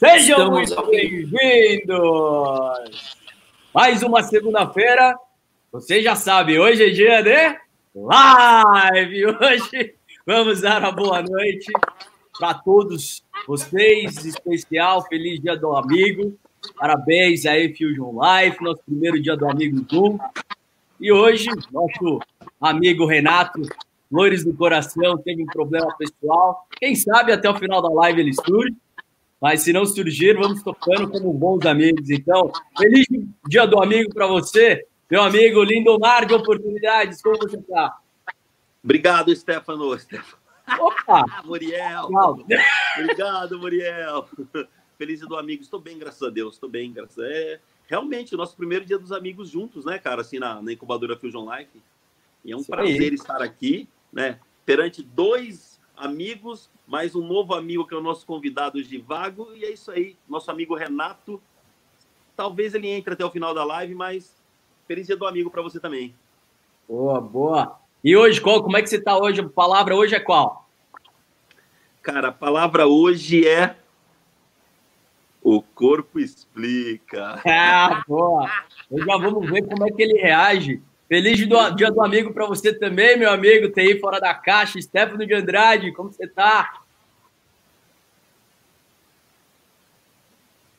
Sejam muito bem-vindos! Mais uma segunda-feira. Você já sabe, hoje é dia de live. Hoje vamos dar uma boa noite para todos vocês, especial. Feliz dia do amigo. Parabéns aí, Fusion Life, nosso primeiro dia do amigo Zoom. E hoje, nosso amigo Renato Flores do Coração teve um problema pessoal. Quem sabe até o final da live ele surge. Mas se não surgir, vamos tocando como bons amigos. Então, feliz dia do amigo para você, meu amigo Lindomar de Oportunidades. Como você está? Obrigado, Stefano. Opa! Muriel. Obrigado, Muriel. Feliz dia do amigo. Estou bem, graças a Deus. Estou bem, graças a Deus. É realmente o nosso primeiro dia dos amigos juntos, né, cara? Assim, na, na incubadora Fusion Life. E é um Isso prazer aí. estar aqui, né? Perante dois amigos mais um novo amigo que é o nosso convidado Givago. E é isso aí, nosso amigo Renato. Talvez ele entre até o final da live, mas feliz dia do amigo para você também. Boa, boa. E hoje, qual, como é que você está hoje? A palavra hoje é qual? Cara, a palavra hoje é o corpo explica. Ah, boa. Já vamos ver como é que ele reage. Feliz dia do amigo para você também, meu amigo TI Fora da Caixa, Stefano de Andrade, como você está?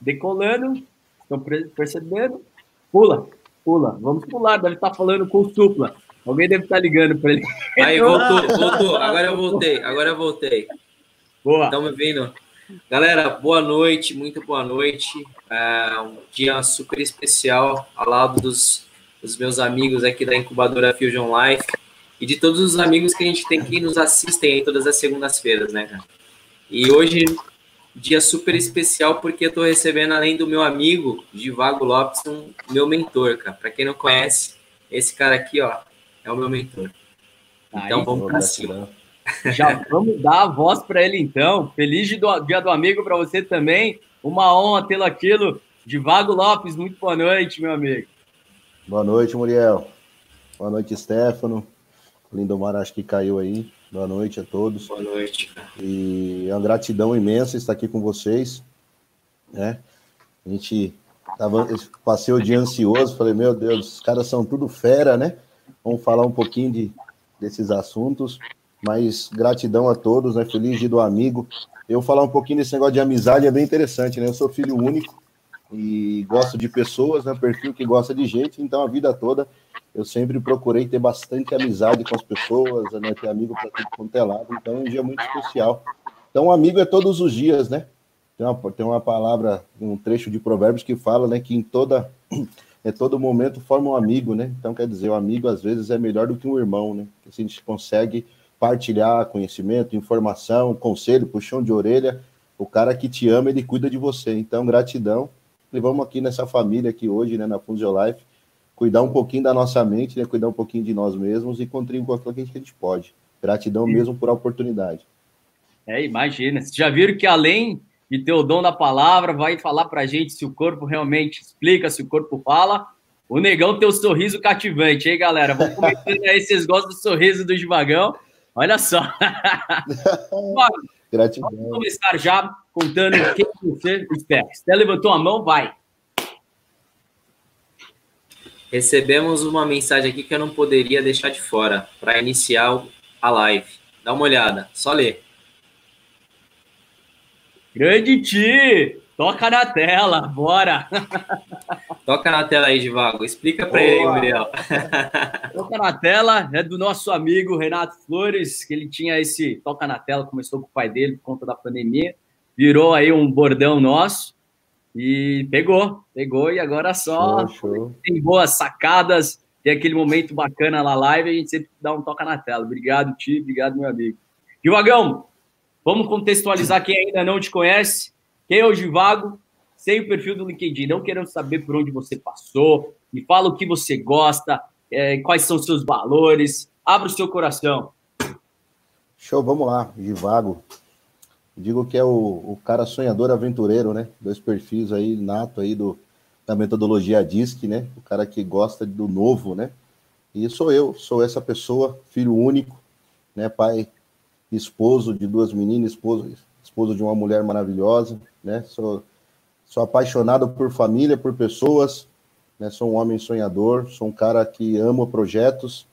decolando. Estão percebendo? Pula, pula. Vamos pular. Deve estar falando com o supla. Alguém deve estar ligando para ele. Aí, voltou, voltou. Agora eu voltei. Agora eu voltei. Boa. Estão me vendo? Galera, boa noite, muito boa noite. É um dia super especial ao lado dos, dos meus amigos aqui da incubadora Fusion Life e de todos os amigos que a gente tem que nos assistem aí todas as segundas-feiras, né, cara? E hoje dia super especial porque eu tô recebendo, além do meu amigo Givago Lopes, um meu mentor, cara. Para quem não conhece, esse cara aqui, ó, é o meu mentor. Então Aí, vamos para cima. Já vamos dar a voz para ele então. Feliz dia do amigo para você também. Uma honra tê-lo aqui. Givago Lopes, muito boa noite, meu amigo. Boa noite, Muriel. Boa noite, Stefano. Lindomar acho que caiu aí. Boa noite a todos. Boa noite. E é uma gratidão imensa estar aqui com vocês. Né? A gente tava, passei o dia ansioso, falei, meu Deus, os caras são tudo fera, né? Vamos falar um pouquinho de, desses assuntos. Mas gratidão a todos, né? Feliz dia do amigo. Eu falar um pouquinho desse negócio de amizade é bem interessante, né? Eu sou filho único e gosto de pessoas, né? Perfil que gosta de gente, então a vida toda eu sempre procurei ter bastante amizade com as pessoas, né? Ter amigo para tudo quanto é lado, então é um dia muito especial. Então, amigo é todos os dias, né? Tem uma, tem uma palavra, um trecho de Provérbios que fala, né, que em toda é todo momento forma um amigo, né? Então, quer dizer, o um amigo às vezes é melhor do que um irmão, né? Que assim, a gente consegue partilhar conhecimento, informação, conselho, puxão de orelha. O cara que te ama, ele cuida de você. Então, gratidão. E vamos aqui nessa família aqui hoje, né, na Fusio Life, cuidar um pouquinho da nossa mente, né, cuidar um pouquinho de nós mesmos e contribuir com aquilo que a gente pode. Gratidão Sim. mesmo por a oportunidade. É, imagina. Vocês já viram que além de ter o dom da palavra, vai falar para a gente se o corpo realmente explica, se o corpo fala. O negão tem o sorriso cativante, hein, galera? Vamos comentando aí, vocês gostam do sorriso do Givagão. Olha só. Gratidão. Vamos começar já contando quem você espera. Você levantou a mão, vai. Recebemos uma mensagem aqui que eu não poderia deixar de fora para iniciar a live. Dá uma olhada, só ler. Grande Ti! Toca na tela, bora! Toca na tela aí, Divago. Explica para ele, Muriel. Toca na tela é do nosso amigo Renato Flores, que ele tinha esse toca na tela, começou com o pai dele por conta da pandemia, virou aí um bordão nosso. E pegou, pegou, e agora só show, tem boas sacadas, tem aquele momento bacana na live, a gente sempre dá um toca na tela. Obrigado, Ti, obrigado, meu amigo. Givagão, vamos contextualizar quem ainda não te conhece. Quem é o Givago? Sem o perfil do LinkedIn, não querendo saber por onde você passou, me fala o que você gosta, é, quais são os seus valores, abra o seu coração. Show, vamos lá, Givago. Digo que é o, o cara sonhador aventureiro, né? Dois perfis aí, nato aí do, da metodologia DISC, né? O cara que gosta do novo, né? E sou eu, sou essa pessoa, filho único, né? Pai, esposo de duas meninas, esposo, esposo de uma mulher maravilhosa, né? Sou Sou apaixonado por família, por pessoas, né? Sou um homem sonhador, sou um cara que ama projetos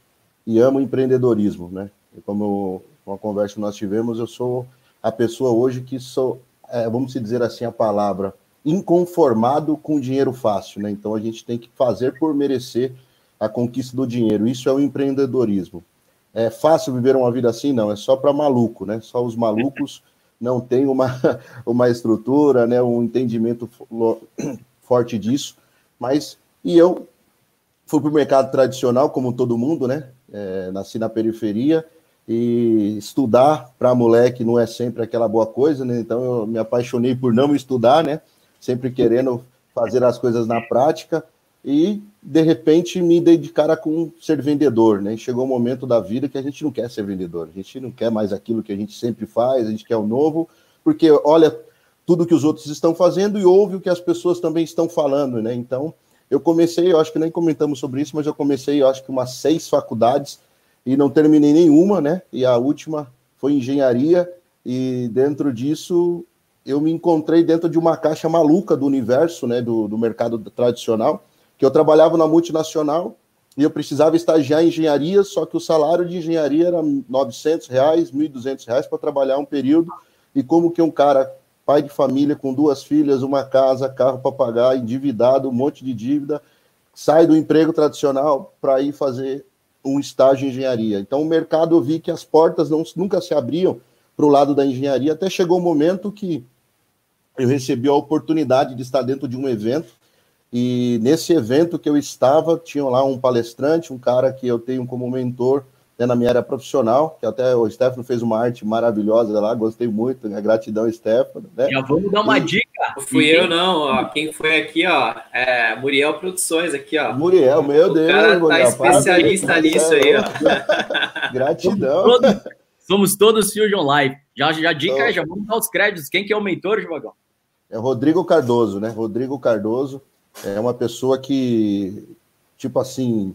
e amo empreendedorismo, né? E como uma conversa que nós tivemos, eu sou a pessoa hoje que sou, é, vamos dizer assim a palavra, inconformado com dinheiro fácil, né? Então a gente tem que fazer por merecer a conquista do dinheiro. Isso é o empreendedorismo. É fácil viver uma vida assim? Não, é só para maluco, né? Só os malucos não têm uma, uma estrutura, né? um entendimento forte disso. Mas, e eu fui para o mercado tradicional, como todo mundo, né? É, nasci na periferia, e estudar para moleque não é sempre aquela boa coisa, né? Então eu me apaixonei por não estudar, né? Sempre querendo fazer as coisas na prática e de repente me dei de cara com ser vendedor, né? Chegou um momento da vida que a gente não quer ser vendedor, a gente não quer mais aquilo que a gente sempre faz, a gente quer o novo, porque olha tudo que os outros estão fazendo e ouve o que as pessoas também estão falando, né? Então eu comecei, eu acho que nem comentamos sobre isso, mas eu comecei, eu acho que umas seis faculdades e não terminei nenhuma, né? E a última foi engenharia, e dentro disso eu me encontrei dentro de uma caixa maluca do universo, né? Do, do mercado tradicional, que eu trabalhava na multinacional e eu precisava estagiar em engenharia, só que o salário de engenharia era 900 reais, 1.200 reais para trabalhar um período, e como que um cara, pai de família, com duas filhas, uma casa, carro para pagar, endividado, um monte de dívida, sai do emprego tradicional para ir fazer um estágio em engenharia. Então, o mercado, eu vi que as portas não, nunca se abriam para o lado da engenharia, até chegou o um momento que eu recebi a oportunidade de estar dentro de um evento, e nesse evento que eu estava, tinha lá um palestrante, um cara que eu tenho como mentor né, na minha área profissional, que até o Stefano fez uma arte maravilhosa lá, gostei muito, né, gratidão, Stefano. Né? Já vamos dar uma e... dica. Não fui eu, não, ó, quem foi aqui, ó, é Muriel Produções aqui, ó. Muriel, meu o Deus. cara tá Muriel, especialista parabéns, nisso aí, ó. Gratidão. Somos todos, somos todos Fusion Live. Já, já dica, então, já vamos dar os créditos. Quem que é o mentor, Givagão? É Rodrigo Cardoso, né? Rodrigo Cardoso é uma pessoa que, tipo assim,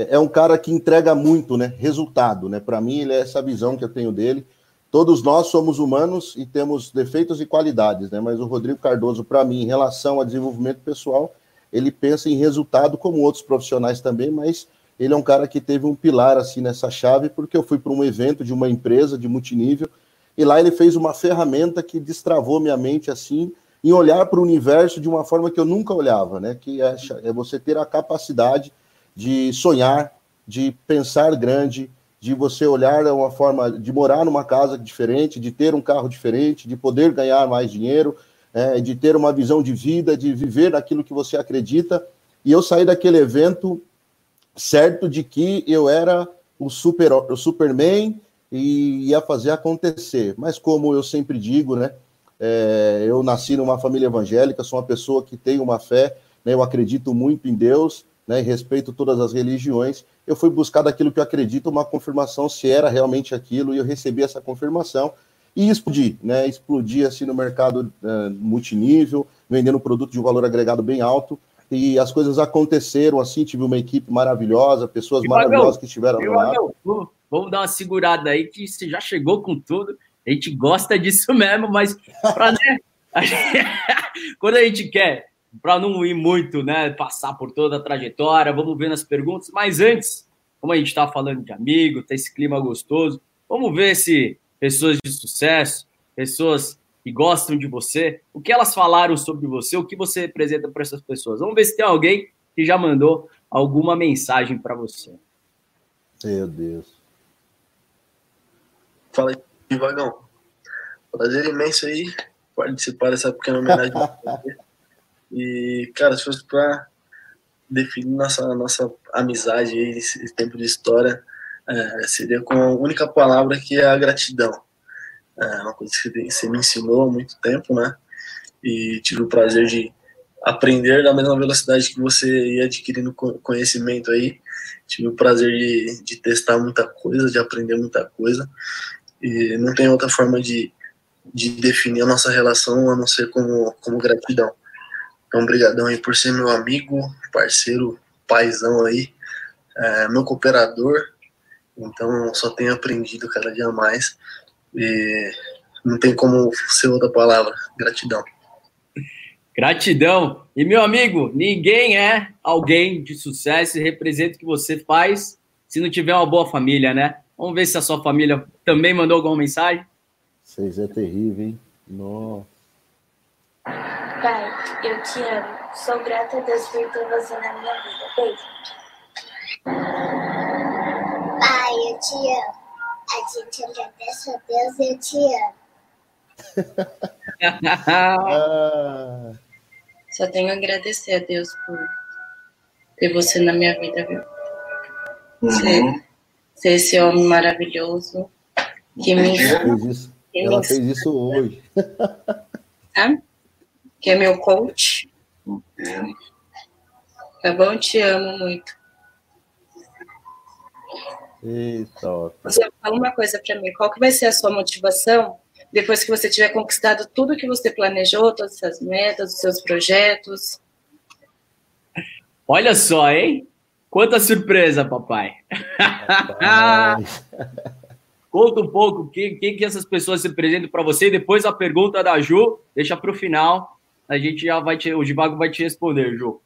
é, é um cara que entrega muito, né? Resultado, né? Para mim, ele é essa visão que eu tenho dele. Todos nós somos humanos e temos defeitos e qualidades, né? Mas o Rodrigo Cardoso, para mim, em relação a desenvolvimento pessoal, ele pensa em resultado como outros profissionais também, mas ele é um cara que teve um pilar assim nessa chave, porque eu fui para um evento de uma empresa de multinível e lá ele fez uma ferramenta que destravou minha mente assim em olhar para o universo de uma forma que eu nunca olhava, né? Que é, é você ter a capacidade de sonhar, de pensar grande, de você olhar uma forma de morar numa casa diferente, de ter um carro diferente, de poder ganhar mais dinheiro, é, de ter uma visão de vida, de viver naquilo que você acredita. E eu saí daquele evento certo de que eu era o, super, o Superman e ia fazer acontecer. Mas como eu sempre digo, né? É, eu nasci numa família evangélica, sou uma pessoa que tem uma fé, né, eu acredito muito em Deus, né, respeito todas as religiões, eu fui buscar daquilo que eu acredito uma confirmação se era realmente aquilo, e eu recebi essa confirmação e explodi, né, explodi assim no mercado uh, multinível, vendendo produto de um valor agregado bem alto, e as coisas aconteceram assim, tive uma equipe maravilhosa, pessoas e maravilhosas que estiveram lá. Vamos dar uma segurada aí, que você já chegou com tudo, a gente gosta disso mesmo, mas pra, né, a gente, quando a gente quer para não ir muito, né, passar por toda a trajetória, vamos ver nas perguntas. Mas antes, como a gente está falando de amigo, tá esse clima gostoso, vamos ver se pessoas de sucesso, pessoas que gostam de você, o que elas falaram sobre você, o que você representa para essas pessoas. Vamos ver se tem alguém que já mandou alguma mensagem para você. Meu Deus. Fala aí, Vagão. Prazer imenso aí participar dessa pequena homenagem. E, cara, se fosse para definir nossa, nossa amizade aí, esse tempo de história, é, seria com a única palavra que é a gratidão. É uma coisa que você me ensinou há muito tempo, né? E tive o prazer de aprender da mesma velocidade que você ia adquirindo conhecimento aí. Tive o prazer de, de testar muita coisa, de aprender muita coisa. E não tem outra forma de, de definir a nossa relação a não ser como, como gratidão. Então, obrigadão aí por ser meu amigo, parceiro, paizão aí, é, meu cooperador. Então, só tenho aprendido cada dia mais. E não tem como ser outra palavra. Gratidão. Gratidão. E, meu amigo, ninguém é alguém de sucesso e representa o que você faz se não tiver uma boa família, né? Vamos ver se a sua família também mandou alguma mensagem. Vocês é terrível, hein? Nossa. Pai, eu te amo. Sou grata a Deus por ter você na minha vida. Beijo. Pai, eu te amo. A gente agradece a Deus e eu te amo. Só tenho a agradecer a Deus por ter você na minha vida, viu? Ser, ser esse homem maravilhoso que me ela fez isso, que ela me fez isso hoje. ensina, que é meu coach. Tá bom? Te amo muito. Eita, ó. Você fala uma coisa pra mim, qual que vai ser a sua motivação depois que você tiver conquistado tudo que você planejou, todas essas metas, os seus projetos? Olha só, hein? Quanta surpresa, papai. Conta um pouco o que, que, que essas pessoas se apresentam para você e depois a pergunta da Ju, deixa para o final. A gente já vai te, o Divago vai te responder, Ju.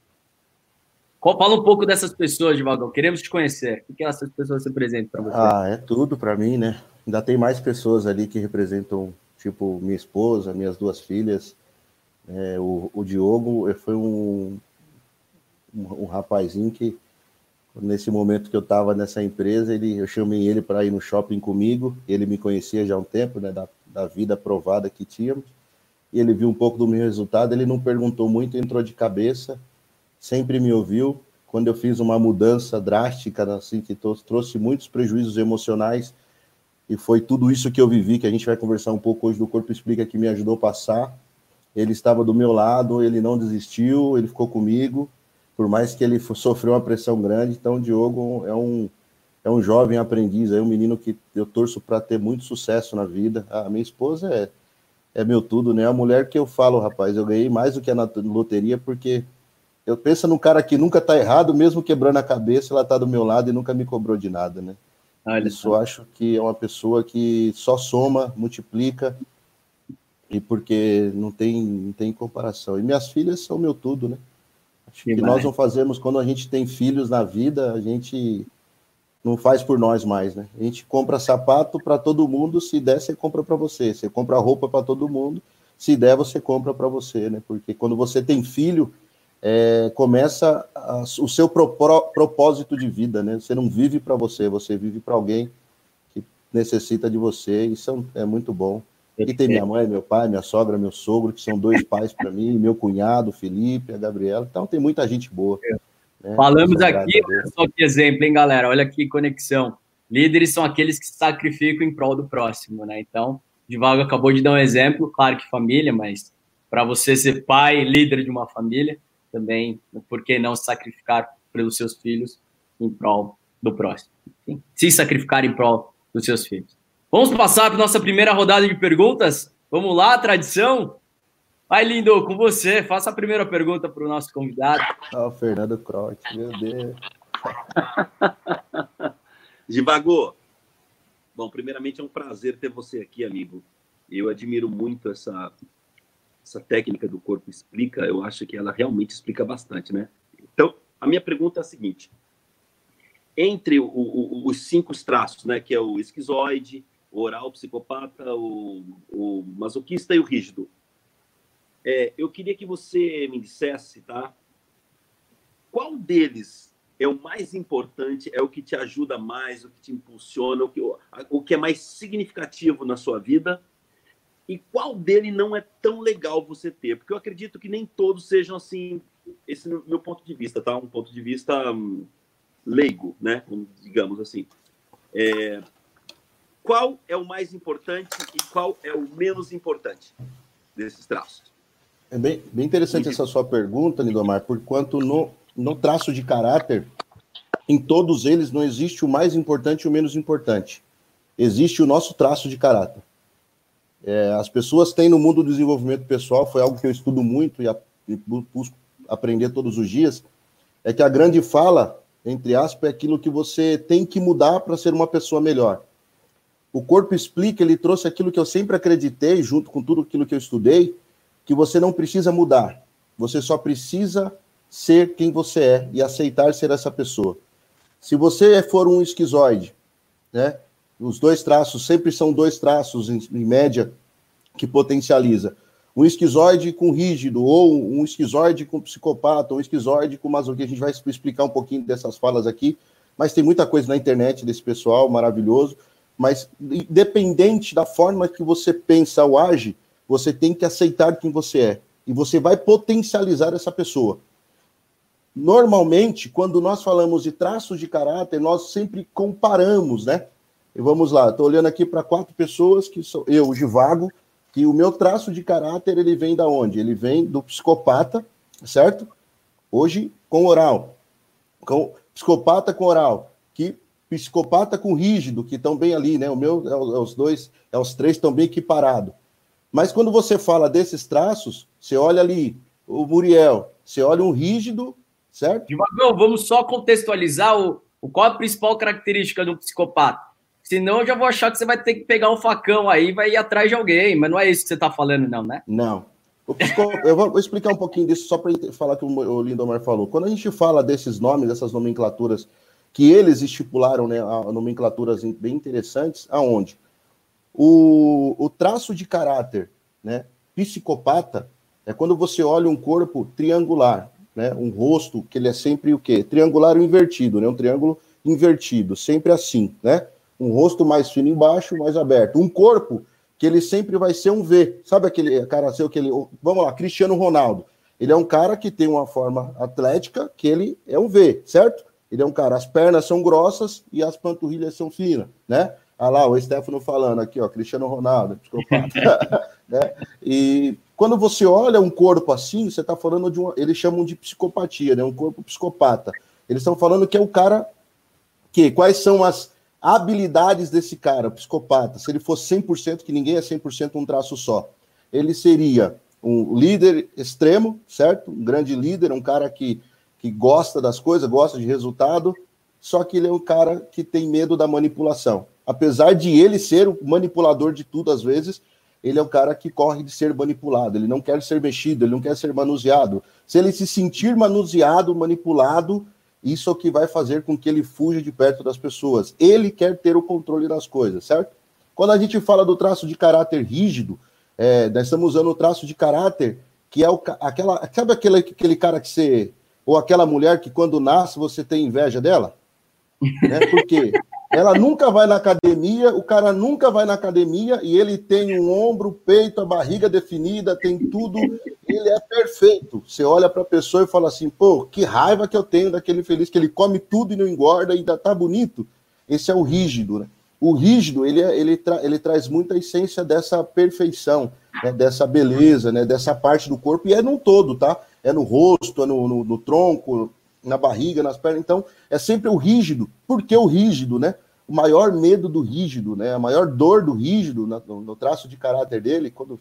Qual- Fala um pouco dessas pessoas, Divago. Queremos te conhecer. O que, essas pessoas se apresentam para você? Ah, é tudo para mim, né? Ainda tem mais pessoas ali que representam, tipo, minha esposa, minhas duas filhas. É, o, o Diogo foi um, um, um rapazinho que, nesse momento que eu estava nessa empresa, ele, eu chamei ele para ir no shopping comigo. Ele me conhecia já há um tempo, né? Da, da vida provada que tínhamos. E ele viu um pouco do meu resultado. Ele não perguntou muito, entrou de cabeça, sempre me ouviu. Quando eu fiz uma mudança drástica, assim, que trou- trouxe muitos prejuízos emocionais, e foi tudo isso que eu vivi, que a gente vai conversar um pouco hoje do Corpo Explica, que me ajudou a passar. Ele estava do meu lado, ele não desistiu, ele ficou comigo, por mais que ele sofreu uma pressão grande. Então, o Diogo é um, é um jovem aprendiz, é um menino que eu torço para ter muito sucesso na vida. A minha esposa é, é meu tudo, né? A mulher que eu falo, rapaz, eu ganhei mais do que a na loteria, porque eu penso num cara que nunca tá errado, mesmo quebrando a cabeça, ela tá do meu lado e nunca me cobrou de nada, né? Olha Isso eu acho que é uma pessoa que só soma, multiplica, e porque não tem, não tem comparação. E minhas filhas são meu tudo, né? Acho que Demais. nós não fazemos, quando a gente tem filhos na vida, a gente não faz por nós mais, né? A gente compra sapato para todo mundo, se der, você compra para você. Você compra roupa para todo mundo, se der, você compra para você, né? Porque quando você tem filho, é, começa a- o seu propó- propósito de vida, né? Você não vive para você, você vive para alguém que necessita de você. Isso é, é muito bom. E tem minha mãe, meu pai, minha sogra, meu sogro, que são dois pais para mim, meu cunhado, Felipe, a Gabriela. Então tem muita gente boa. Né? Falamos Só aqui, só que exemplo, hein, galera? Olha que conexão. Líderes são aqueles que sacrificam em prol do próximo, né? Então, Divago acabou de dar um exemplo, claro que família, mas para você ser pai, líder de uma família, também, por que não sacrificar pelos seus filhos em prol do próximo? Enfim, se sacrificar em prol dos seus filhos. Vamos passar para nossa primeira rodada de perguntas? Vamos lá, tradição? Vai, lindo, com você. Faça a primeira pergunta para o nosso convidado. Ah, o Fernando Crote, meu Deus. Divago, bom, primeiramente é um prazer ter você aqui, amigo. Eu admiro muito essa, essa técnica do corpo explica. Eu acho que ela realmente explica bastante, né? Então, a minha pergunta é a seguinte: entre o- o- os cinco traços, né, que é o esquizoide, o oral, o psicopata, o, o masoquista e o rígido, é, eu queria que você me dissesse, tá? Qual deles é o mais importante, é o que te ajuda mais, o que te impulsiona, o que, o que é mais significativo na sua vida? E qual dele não é tão legal você ter? Porque eu acredito que nem todos sejam assim, esse é o meu ponto de vista, tá? Um ponto de vista hum, leigo, né? Digamos assim. É, qual é o mais importante e qual é o menos importante desses traços? É bem, bem interessante essa sua pergunta, Lindomar, porquanto no, no traço de caráter, em todos eles não existe o mais importante e o menos importante. Existe o nosso traço de caráter. É, as pessoas têm no mundo do desenvolvimento pessoal, foi algo que eu estudo muito e, a, e bu- busco aprender todos os dias, é que a grande fala, entre aspas, é aquilo que você tem que mudar para ser uma pessoa melhor. O corpo explica, ele trouxe aquilo que eu sempre acreditei, junto com tudo aquilo que eu estudei, que você não precisa mudar. Você só precisa ser quem você é e aceitar ser essa pessoa. Se você for um esquizoide, né? Os dois traços sempre são dois traços em, em média que potencializa. Um esquizoide com rígido, ou um esquizoide com psicopata, ou um esquizoide com masoquista. A gente vai explicar um pouquinho dessas falas aqui, mas tem muita coisa na internet desse pessoal maravilhoso. Mas, independente da forma que você pensa ou age, você tem que aceitar quem você é. E você vai potencializar essa pessoa. Normalmente, quando nós falamos de traços de caráter, nós sempre comparamos, né? E vamos lá, estou olhando aqui para quatro pessoas que sou eu, o Givago, que o meu traço de caráter ele vem da onde? Ele vem do psicopata, certo? Hoje com oral. Com psicopata com oral, que psicopata com rígido, que estão bem ali, né? O meu é, é os dois, é os três estão bem equiparados. Mas quando você fala desses traços, você olha ali o Muriel, você olha um rígido, certo? Devagar, vamos só contextualizar o, o qual a principal característica do psicopata. Senão eu já vou achar que você vai ter que pegar um facão aí e vai ir atrás de alguém. Mas não é isso que você está falando, não, né? Não. Eu vou explicar um pouquinho disso só para falar que o Lindomar falou. Quando a gente fala desses nomes, dessas nomenclaturas que eles estipularam, né, nomenclaturas bem interessantes, aonde o, o traço de caráter, né, psicopata, é quando você olha um corpo triangular, né, um rosto que ele é sempre o quê? Triangular ou invertido, né, um triângulo invertido, sempre assim, né? um rosto mais fino embaixo, mais aberto. Um corpo que ele sempre vai ser um V. Sabe aquele cara seu que ele. Vamos lá, Cristiano Ronaldo. Ele é um cara que tem uma forma atlética que ele é um V, certo? Ele é um cara, as pernas são grossas e as panturrilhas são finas, né? Ah lá, o Stefano falando aqui, ó, Cristiano Ronaldo, desculpa. né? E quando você olha um corpo assim, você está falando de um. Eles chamam de psicopatia, né? Um corpo psicopata. Eles estão falando que é o cara que. Quais são as habilidades desse cara, psicopata, se ele fosse 100%, que ninguém é 100% um traço só, ele seria um líder extremo, certo? Um grande líder, um cara que, que gosta das coisas, gosta de resultado, só que ele é um cara que tem medo da manipulação. Apesar de ele ser o manipulador de tudo às vezes, ele é o cara que corre de ser manipulado, ele não quer ser mexido, ele não quer ser manuseado. Se ele se sentir manuseado, manipulado, isso é o que vai fazer com que ele fuja de perto das pessoas. Ele quer ter o controle das coisas, certo? Quando a gente fala do traço de caráter rígido, é, nós estamos usando o traço de caráter que é o, aquela. Sabe aquele, aquele cara que você. Ou aquela mulher que quando nasce você tem inveja dela? Né? Por quê? Ela nunca vai na academia, o cara nunca vai na academia e ele tem um ombro, peito, a barriga definida, tem tudo, ele é perfeito. Você olha para a pessoa e fala assim: pô, que raiva que eu tenho daquele feliz que ele come tudo e não engorda e ainda tá bonito. Esse é o rígido, né? O rígido, ele, é, ele, tra ele traz muita essência dessa perfeição, né? dessa beleza, né? dessa parte do corpo, e é no todo, tá? É no rosto, é no, no, no tronco, na barriga, nas pernas. Então, é sempre o rígido. Por que o rígido, né? O maior medo do rígido, né? A maior dor do rígido no, no traço de caráter dele, quando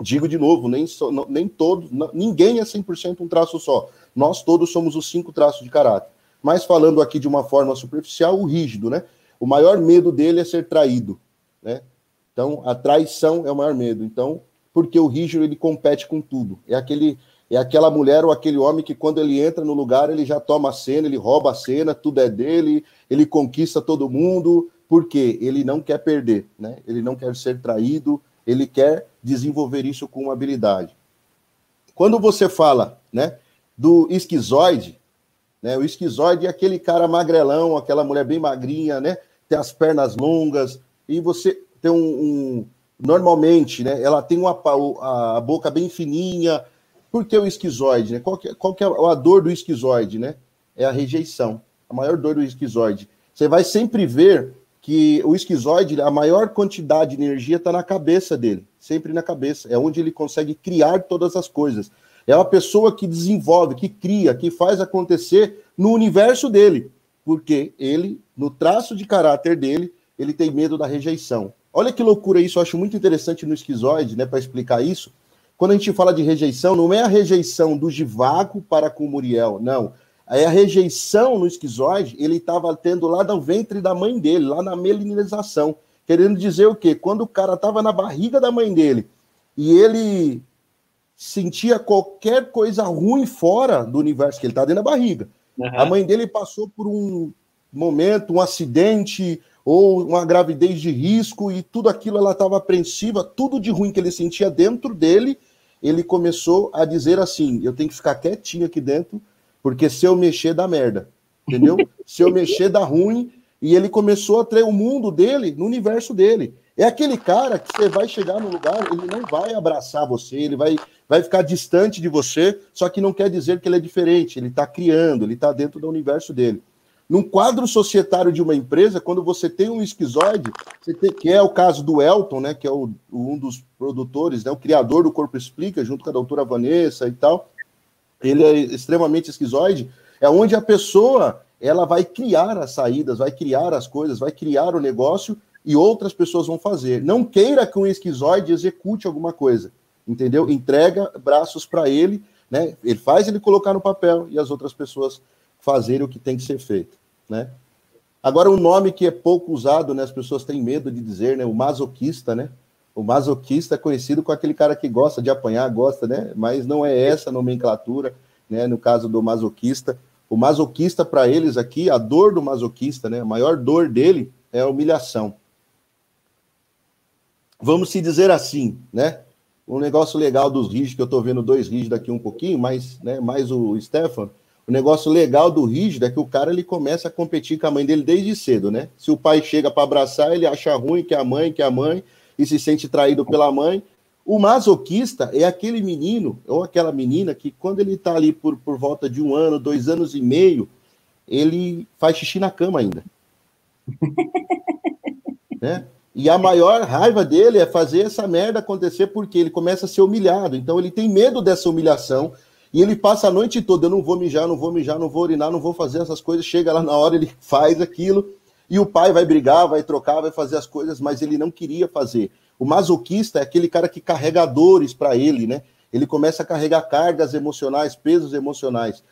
digo de novo, nem, so, nem todos, ninguém é 100% um traço só. Nós todos somos os cinco traços de caráter. Mas falando aqui de uma forma superficial, o rígido, né? O maior medo dele é ser traído, né? Então, a traição é o maior medo. Então, porque o rígido ele compete com tudo. É aquele é aquela mulher ou aquele homem que quando ele entra no lugar, ele já toma a cena, ele rouba a cena, tudo é dele, ele conquista todo mundo, porque ele não quer perder, né? Ele não quer ser traído, ele quer desenvolver isso com habilidade. Quando você fala, né, do esquizoide, né? O esquizoide é aquele cara magrelão, aquela mulher bem magrinha, né? Tem as pernas longas e você tem um, um normalmente, né? Ela tem uma a boca bem fininha, por que o esquizoide? Né? Qual, que, qual que é a dor do esquizoide? Né? É a rejeição. A maior dor do esquizoide. Você vai sempre ver que o esquizoide, a maior quantidade de energia está na cabeça dele, sempre na cabeça. É onde ele consegue criar todas as coisas. É uma pessoa que desenvolve, que cria, que faz acontecer no universo dele, porque ele, no traço de caráter dele, ele tem medo da rejeição. Olha que loucura isso, eu acho muito interessante no esquizoide, né, para explicar isso. Quando a gente fala de rejeição, não é a rejeição do Givago para com Muriel, não. É a rejeição no esquizoide, ele estava tendo lá no ventre da mãe dele, lá na melinização. Querendo dizer o quê? Quando o cara estava na barriga da mãe dele e ele sentia qualquer coisa ruim fora do universo, que ele está dentro da barriga. Uhum. A mãe dele passou por um momento, um acidente ou uma gravidez de risco e tudo aquilo ela estava apreensiva, tudo de ruim que ele sentia dentro dele, ele começou a dizer assim: eu tenho que ficar quietinho aqui dentro, porque se eu mexer dá merda, entendeu? se eu mexer dá ruim. E ele começou a ter o mundo dele no universo dele. É aquele cara que você vai chegar no lugar, ele não vai abraçar você, ele vai, vai ficar distante de você, só que não quer dizer que ele é diferente, ele está criando, ele está dentro do universo dele. Num quadro societário de uma empresa, quando você tem um esquizoide, tem, que é o caso do Elton, né, que é o, um dos produtores, né, o criador do Corpo Explica, junto com a doutora Vanessa e tal, ele é extremamente esquizoide, é onde a pessoa ela vai criar as saídas, vai criar as coisas, vai criar o negócio e outras pessoas vão fazer. Não queira que um esquizoide execute alguma coisa, entendeu? Entrega braços para ele, né? Ele faz ele colocar no papel e as outras pessoas fazerem o que tem que ser feito, né? Agora, um nome que é pouco usado, né? As pessoas têm medo de dizer, né? O masoquista, né? O masoquista é conhecido com aquele cara que gosta de apanhar, gosta, né? Mas não é essa a nomenclatura, né? No caso do masoquista. O masoquista, para eles aqui, a dor do masoquista, né? A maior dor dele é a humilhação vamos se dizer assim, né? Um negócio legal dos rígidos, que eu estou vendo dois rígidos daqui um pouquinho, mas né, mais o Stefan. O negócio legal do rígido é que o cara ele começa a competir com a mãe dele desde cedo, né? Se o pai chega para abraçar, ele acha ruim que é a mãe, que é a mãe, e se sente traído pela mãe. O masoquista é aquele menino ou aquela menina que, quando ele está ali por, por volta de um ano, dois anos e meio, ele faz xixi na cama ainda. né? E a maior raiva dele é fazer essa merda acontecer porque ele começa a ser humilhado. Então ele tem medo dessa humilhação e ele passa a noite toda: eu não vou mijar, não vou mijar, não vou urinar, não vou fazer essas coisas. Chega lá na hora, ele faz aquilo e o pai vai brigar, vai trocar, vai fazer as coisas, mas ele não queria fazer. O masoquista é aquele cara que carrega dores para ele, né? Ele começa a carregar cargas emocionais, pesos emocionais.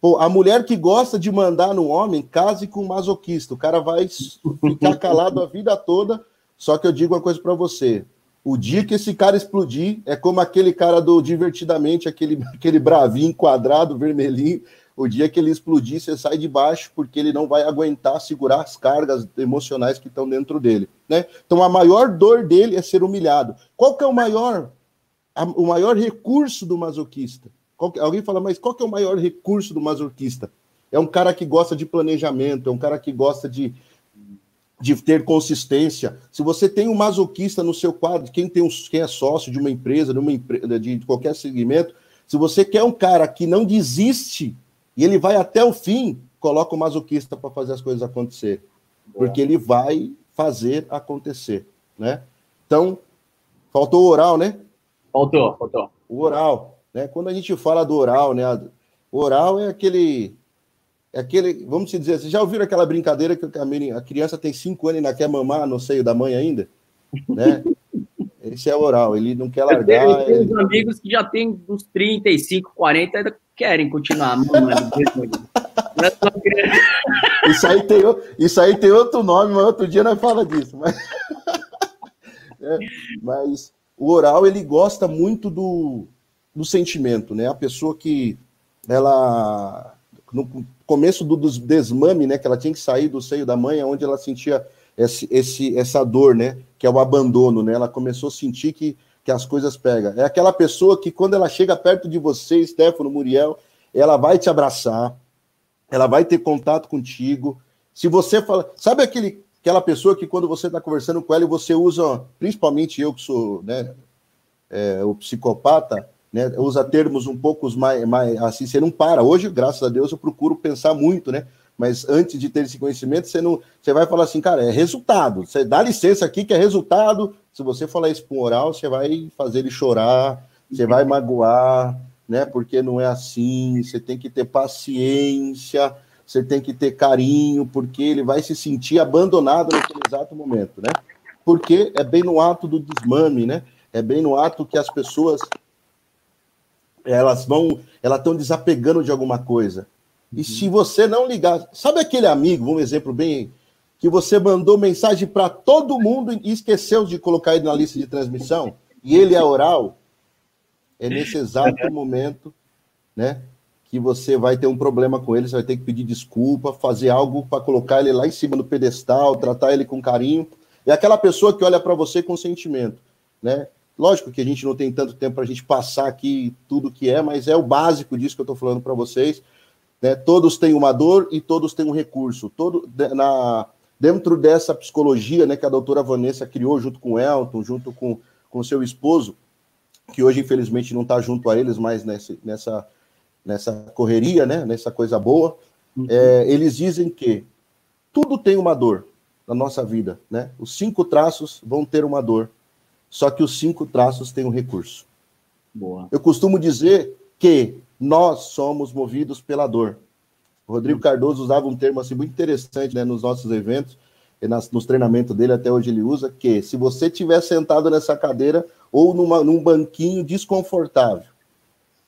Pô, a mulher que gosta de mandar no homem, case com o masoquista. O cara vai ficar calado a vida toda só que eu digo uma coisa para você: o dia que esse cara explodir, é como aquele cara do Divertidamente, aquele, aquele bravinho quadrado, vermelhinho. O dia que ele explodir, você sai de baixo, porque ele não vai aguentar segurar as cargas emocionais que estão dentro dele. Né? Então, a maior dor dele é ser humilhado. Qual que é o maior, a, o maior recurso do masoquista? Que, alguém fala, mas qual que é o maior recurso do masoquista? É um cara que gosta de planejamento, é um cara que gosta de, de ter consistência. Se você tem um masoquista no seu quadro, quem tem um, quem é sócio de uma empresa, de, uma empresa, de qualquer segmento, se você quer um cara que não desiste e ele vai até o fim, coloca o masoquista para fazer as coisas acontecer, porque ele vai fazer acontecer, né? Então, faltou o oral, né? Faltou, faltou. O oral, né? Quando a gente fala do oral, né? O oral é aquele é aquele, vamos dizer, vocês já ouviram aquela brincadeira que a, criança tem cinco anos e ainda quer mamar no seio da mãe ainda? Né? Esse é o oral, ele não quer largar. Eu tenho ele... amigos que já têm uns 35, 40 ainda querem continuar mamando. isso, aí tem, isso aí tem outro nome, mas outro dia nós fala disso. Mas... É, mas o oral, ele gosta muito do, do sentimento, né? A pessoa que ela no começo do, desmame, né, que ela tinha que sair do seio da mãe, onde ela sentia esse, esse, essa dor, né, que é o abandono, né, ela começou a sentir que, que as coisas pegam. É aquela pessoa que quando ela chega perto de você, Stefano, Muriel, ela vai te abraçar, ela vai ter contato contigo. Se você fala, sabe aquele, aquela pessoa que quando você está conversando com ela e você usa, principalmente eu que sou, né, é, o psicopata, né, usa termos um pouco mais, mais assim, você não para. Hoje, graças a Deus, eu procuro pensar muito, né? Mas antes de ter esse conhecimento, você não, você vai falar assim, cara, é resultado. Você dá licença aqui que é resultado. Se você falar isso para oral, você vai fazer ele chorar, você vai magoar, né? Porque não é assim. Você tem que ter paciência, você tem que ter carinho, porque ele vai se sentir abandonado naquele exato momento, né? Porque é bem no ato do desmame, né? É bem no ato que as pessoas elas vão, elas estão desapegando de alguma coisa. E uhum. se você não ligar, sabe aquele amigo, um exemplo bem, que você mandou mensagem para todo mundo e esqueceu de colocar ele na lista de transmissão, e ele é oral? é nesse exato momento, né? Que você vai ter um problema com ele, você vai ter que pedir desculpa, fazer algo para colocar ele lá em cima do pedestal, tratar ele com carinho. É aquela pessoa que olha para você com sentimento, né? Lógico que a gente não tem tanto tempo para a gente passar aqui tudo que é, mas é o básico disso que eu estou falando para vocês. Né? Todos têm uma dor e todos têm um recurso. Todo, na, dentro dessa psicologia né, que a doutora Vanessa criou junto com o Elton, junto com, com seu esposo, que hoje infelizmente não está junto a eles, mas nessa, nessa, nessa correria, né, nessa coisa boa, uhum. é, eles dizem que tudo tem uma dor na nossa vida. Né? Os cinco traços vão ter uma dor só que os cinco traços têm um recurso. Boa. Eu costumo dizer que nós somos movidos pela dor. O Rodrigo hum. Cardoso usava um termo assim muito interessante né, nos nossos eventos, e nas, nos treinamentos dele, até hoje ele usa, que se você estiver sentado nessa cadeira ou numa, num banquinho desconfortável,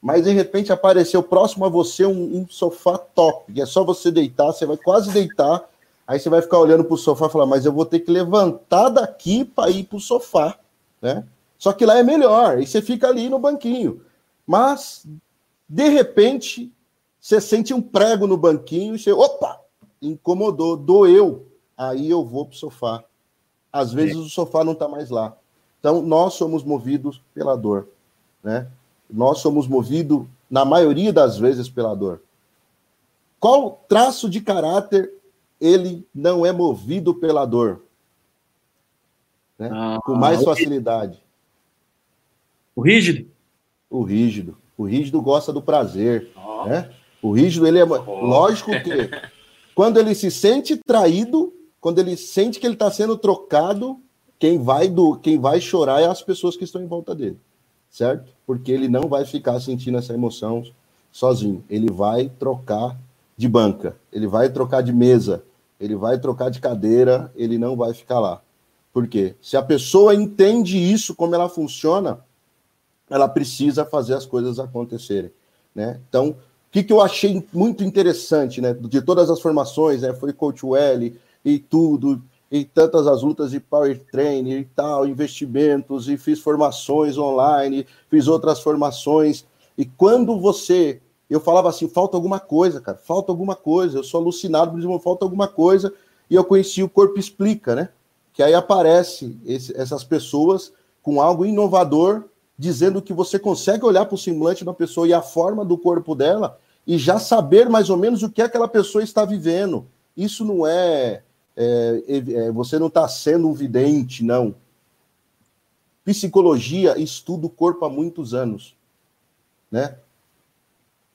mas de repente apareceu próximo a você um, um sofá top, que é só você deitar, você vai quase deitar, aí você vai ficar olhando para o sofá e falar, mas eu vou ter que levantar daqui para ir para o sofá né? Só que lá é melhor, e você fica ali no banquinho. Mas, de repente, você sente um prego no banquinho e você, opa, incomodou, doeu. Aí eu vou para o sofá. Às vezes é. o sofá não está mais lá. Então, nós somos movidos pela dor, né? Nós somos movidos, na maioria das vezes, pela dor. Qual traço de caráter ele não é movido pela dor? Né? Ah, com mais facilidade. O rígido? O rígido. O rígido gosta do prazer. Oh. Né? O rígido, ele é. Oh. Lógico que quando ele se sente traído, quando ele sente que ele está sendo trocado, quem vai do quem vai chorar é as pessoas que estão em volta dele, certo? Porque ele não vai ficar sentindo essa emoção sozinho. Ele vai trocar de banca, ele vai trocar de mesa, ele vai trocar de cadeira, ele não vai ficar lá. Por quê? Se a pessoa entende isso, como ela funciona, ela precisa fazer as coisas acontecerem. Né? Então, o que, que eu achei muito interessante né, de todas as formações, né, foi Coach Well e tudo, e tantas as lutas de power training e tal, investimentos, e fiz formações online, fiz outras formações, e quando você, eu falava assim, falta alguma coisa, cara, falta alguma coisa, eu sou alucinado, mas falta alguma coisa, e eu conheci o Corpo Explica, né? Que aí aparece essas pessoas com algo inovador, dizendo que você consegue olhar para o semblante da pessoa e a forma do corpo dela e já saber mais ou menos o que aquela pessoa está vivendo. Isso não é, é, é você não está sendo um vidente, não. Psicologia estuda o corpo há muitos anos, né?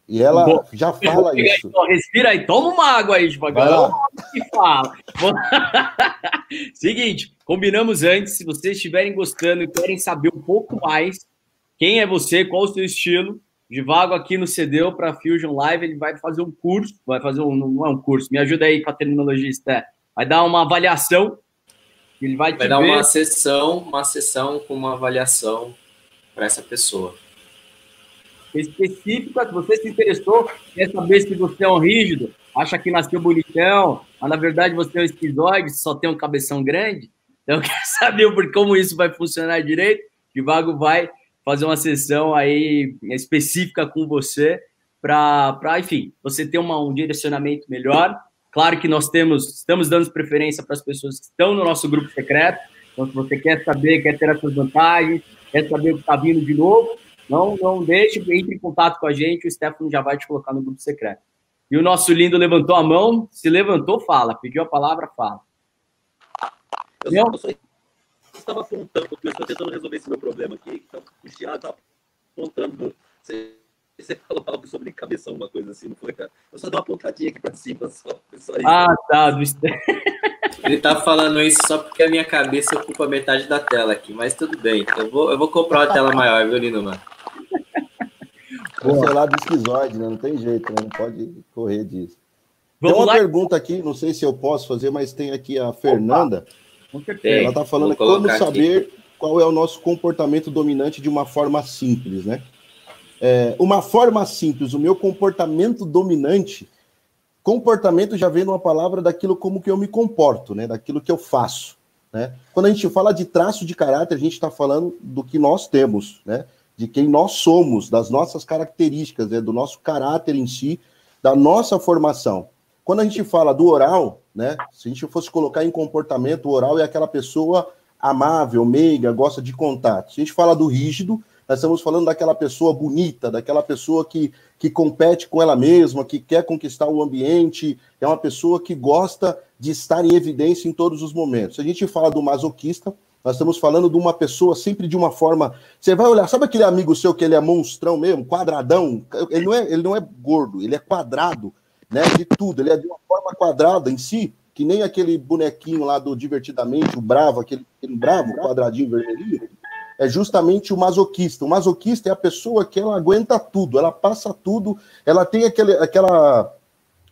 E ela Bom, já fala isso. Aí, respira aí, toma uma água aí devagar. E fala. Seguinte, combinamos antes. Se vocês estiverem gostando e querem saber um pouco mais quem é você, qual o seu estilo, Divago aqui no CDU para Fusion Live, ele vai fazer um curso, vai fazer um, não é um curso, me ajuda aí com a terminologia, Sté. Vai dar uma avaliação. Ele vai, vai dar ver. uma sessão, uma sessão com uma avaliação para essa pessoa específica, que você se interessou, quer saber se você é um rígido, acha que nasceu bonitão, mas na verdade você é um esquizoide, só tem um cabeção grande. Então, quer saber como isso vai funcionar direito? O Vago vai fazer uma sessão aí específica com você para, enfim, você ter uma, um direcionamento melhor. Claro que nós temos, estamos dando preferência para as pessoas que estão no nosso grupo secreto. Então, se você quer saber, quer ter as suas vantagens, quer saber o que está vindo de novo, não, não deixe, entre em contato com a gente, o Stefano já vai te colocar no grupo secreto. E o nosso lindo levantou a mão, se levantou, fala. Pediu a palavra, fala. Eu, eu só estava apontando, porque eu estou tentando resolver esse meu problema aqui. Então, o Thiago está apontando. Você, você falou algo sobre cabeção, uma coisa assim, não foi, cara? Eu só dei uma pontadinha aqui para cima, só. só ah, tá. Do... Ele tá falando isso só porque a minha cabeça ocupa metade da tela aqui, mas tudo bem. Eu vou, eu vou comprar uma tela maior, viu, Lindo, mano? É o lado esquizoide, né? Não tem jeito, né? Não pode correr disso. Vamos tem uma lá. pergunta aqui, não sei se eu posso fazer, mas tem aqui a Fernanda. Ela está falando como saber aqui. qual é o nosso comportamento dominante de uma forma simples, né? É, uma forma simples, o meu comportamento dominante, comportamento já vem numa palavra daquilo como que eu me comporto, né? Daquilo que eu faço, né? Quando a gente fala de traço de caráter, a gente está falando do que nós temos, né? De quem nós somos, das nossas características, né, do nosso caráter em si, da nossa formação. Quando a gente fala do oral, né, se a gente fosse colocar em comportamento, o oral é aquela pessoa amável, meiga, gosta de contato. Se a gente fala do rígido, nós estamos falando daquela pessoa bonita, daquela pessoa que, que compete com ela mesma, que quer conquistar o ambiente, é uma pessoa que gosta de estar em evidência em todos os momentos. Se a gente fala do masoquista, nós estamos falando de uma pessoa sempre de uma forma. Você vai olhar, sabe aquele amigo seu que ele é monstrão mesmo, quadradão? Ele não é, ele não é gordo, ele é quadrado, né? De tudo. Ele é de uma forma quadrada em si, que nem aquele bonequinho lá do Divertidamente, o bravo, aquele, aquele bravo, quadradinho vermelhinho. É justamente o masoquista. O masoquista é a pessoa que ela aguenta tudo, ela passa tudo, ela tem aquele, aquela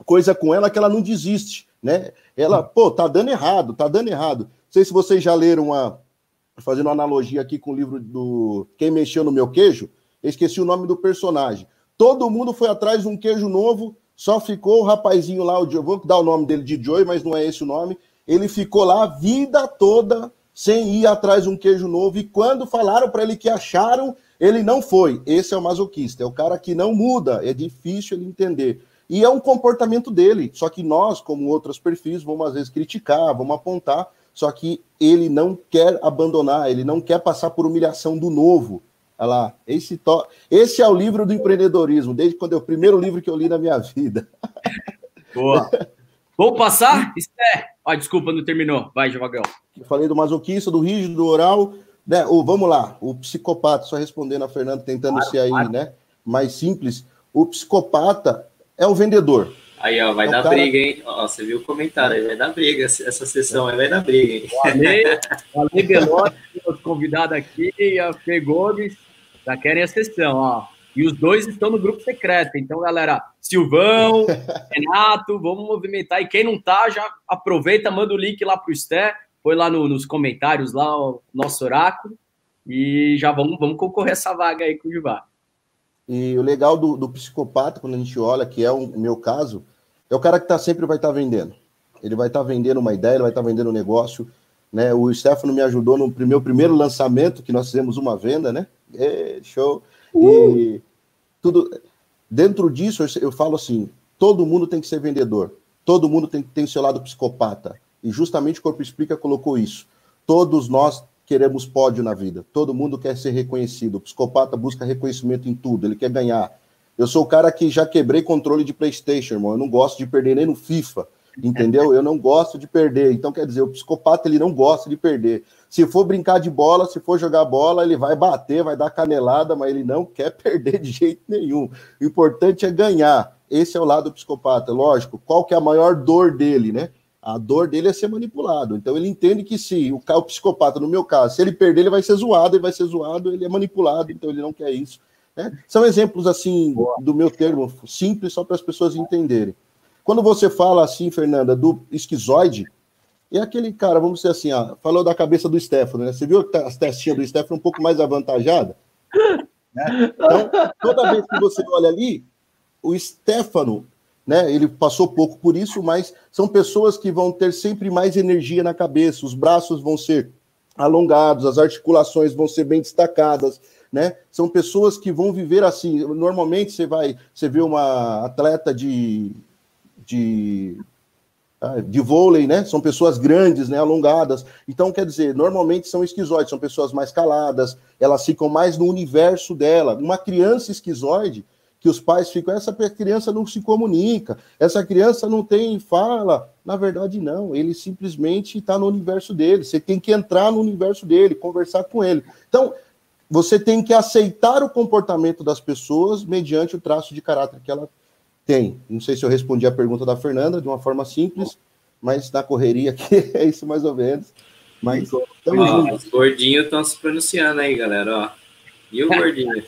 coisa com ela que ela não desiste, né? Ela, pô, tá dando errado, tá dando errado sei se vocês já leram uma. Fazendo uma analogia aqui com o livro do Quem Mexeu no Meu Queijo, eu esqueci o nome do personagem. Todo mundo foi atrás de um queijo novo, só ficou o rapazinho lá, o Joe, vou dar o nome dele de Joey, mas não é esse o nome. Ele ficou lá a vida toda sem ir atrás de um queijo novo, e quando falaram para ele que acharam, ele não foi. Esse é o masoquista, é o cara que não muda, é difícil ele entender. E é um comportamento dele, só que nós, como outros perfis, vamos às vezes criticar, vamos apontar, só que ele não quer abandonar, ele não quer passar por humilhação do novo. Olha lá, esse, to... esse é o livro do empreendedorismo, desde quando é o primeiro livro que eu li na minha vida. Boa. Vamos passar? Esté. Ah, desculpa, não terminou. Vai, Javagão. Eu falei do masoquista, do rígido, do oral. Né? O, vamos lá, o psicopata, só respondendo a Fernanda, tentando claro, ser aí, claro. né? Mais simples. O psicopata é o vendedor. Aí, ó, vai é dar cara... briga, hein? Ó, você viu o comentário aí, vai dar briga. Essa sessão aí vai dar briga, hein? O Ale, o Ale Belotti, nosso convidado aqui, e a Fê Gomes, já querem a sessão, ó. E os dois estão no grupo secreto. Então, galera, Silvão, Renato, vamos movimentar. E quem não tá, já aproveita, manda o link lá pro Sté, põe lá no, nos comentários, lá o nosso oráculo. E já vamos, vamos concorrer essa vaga aí com o Givá. E o legal do, do, psicopata, quando a gente olha, que é o meu caso, é o cara que tá, sempre vai estar tá vendendo. Ele vai estar tá vendendo uma ideia, ele vai estar tá vendendo um negócio. Né? O Stefano me ajudou no meu primeiro lançamento, que nós fizemos uma venda, né? É, show. Uh! E tudo. Dentro disso, eu, eu falo assim: todo mundo tem que ser vendedor. Todo mundo tem que ter o seu lado psicopata. E justamente o Corpo Explica colocou isso. Todos nós queremos pódio na vida. Todo mundo quer ser reconhecido. O psicopata busca reconhecimento em tudo, ele quer ganhar. Eu sou o cara que já quebrei controle de PlayStation, irmão. Eu não gosto de perder nem no FIFA, entendeu? Eu não gosto de perder. Então, quer dizer, o psicopata ele não gosta de perder. Se for brincar de bola, se for jogar bola, ele vai bater, vai dar canelada, mas ele não quer perder de jeito nenhum. O importante é ganhar. Esse é o lado do psicopata. Lógico, qual que é a maior dor dele, né? A dor dele é ser manipulado. Então ele entende que se o, o psicopata, no meu caso, se ele perder, ele vai ser zoado, ele vai ser zoado, ele é manipulado, então ele não quer isso. Né? São exemplos assim do meu termo simples, só para as pessoas entenderem. Quando você fala assim, Fernanda, do esquizoide, é aquele cara, vamos dizer assim, ó, falou da cabeça do Stefano, né? Você viu tá, as testinhas do Stefano um pouco mais avantajada? Né? Então, toda vez que você olha ali, o Stefano né? Ele passou pouco por isso, mas são pessoas que vão ter sempre mais energia na cabeça, os braços vão ser alongados, as articulações vão ser bem destacadas, né? São pessoas que vão viver assim. Normalmente você vai, você vê uma atleta de de ah, de vôlei, né? São pessoas grandes, né? Alongadas. Então, quer dizer, normalmente são esquizoides, são pessoas mais caladas, elas ficam mais no universo dela. Uma criança esquizoide, que os pais ficam, essa criança não se comunica, essa criança não tem fala. Na verdade, não, ele simplesmente está no universo dele. Você tem que entrar no universo dele, conversar com ele. Então, você tem que aceitar o comportamento das pessoas mediante o traço de caráter que ela tem. Não sei se eu respondi a pergunta da Fernanda de uma forma simples, mas na correria aqui é isso mais ou menos. Mas ó, os gordinhos estão se pronunciando aí, galera. Ó. E o gordinho?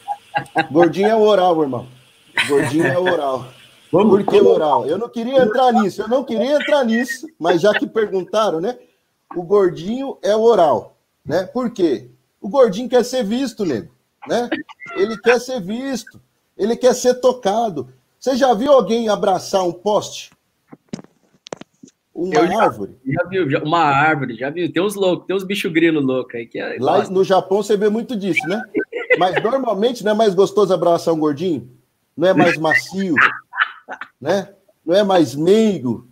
gordinho é o oral, irmão. Gordinho é oral. Vamos, Por que oral? Eu não queria entrar nisso, eu não queria entrar nisso, mas já que perguntaram, né? O gordinho é oral, né? Por quê? O gordinho quer ser visto, nego, né? Ele quer ser visto, ele quer ser tocado. Você já viu alguém abraçar um poste? Uma já, árvore? Já viu, já, uma árvore, já viu. Tem uns loucos, tem uns bichos grilo loucos aí. Que é, Lá no Japão você vê muito disso, né? Mas normalmente não é mais gostoso abraçar um gordinho? Não é mais macio? Né? Não é mais meigo?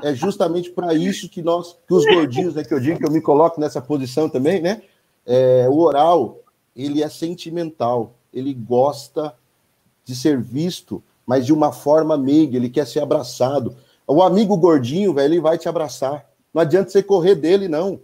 É justamente para isso que nós, que os gordinhos, né, que eu digo que eu me coloco nessa posição também, né? É, o oral, ele é sentimental, ele gosta de ser visto, mas de uma forma meiga, ele quer ser abraçado. O amigo gordinho, velho, ele vai te abraçar. Não adianta você correr dele, não.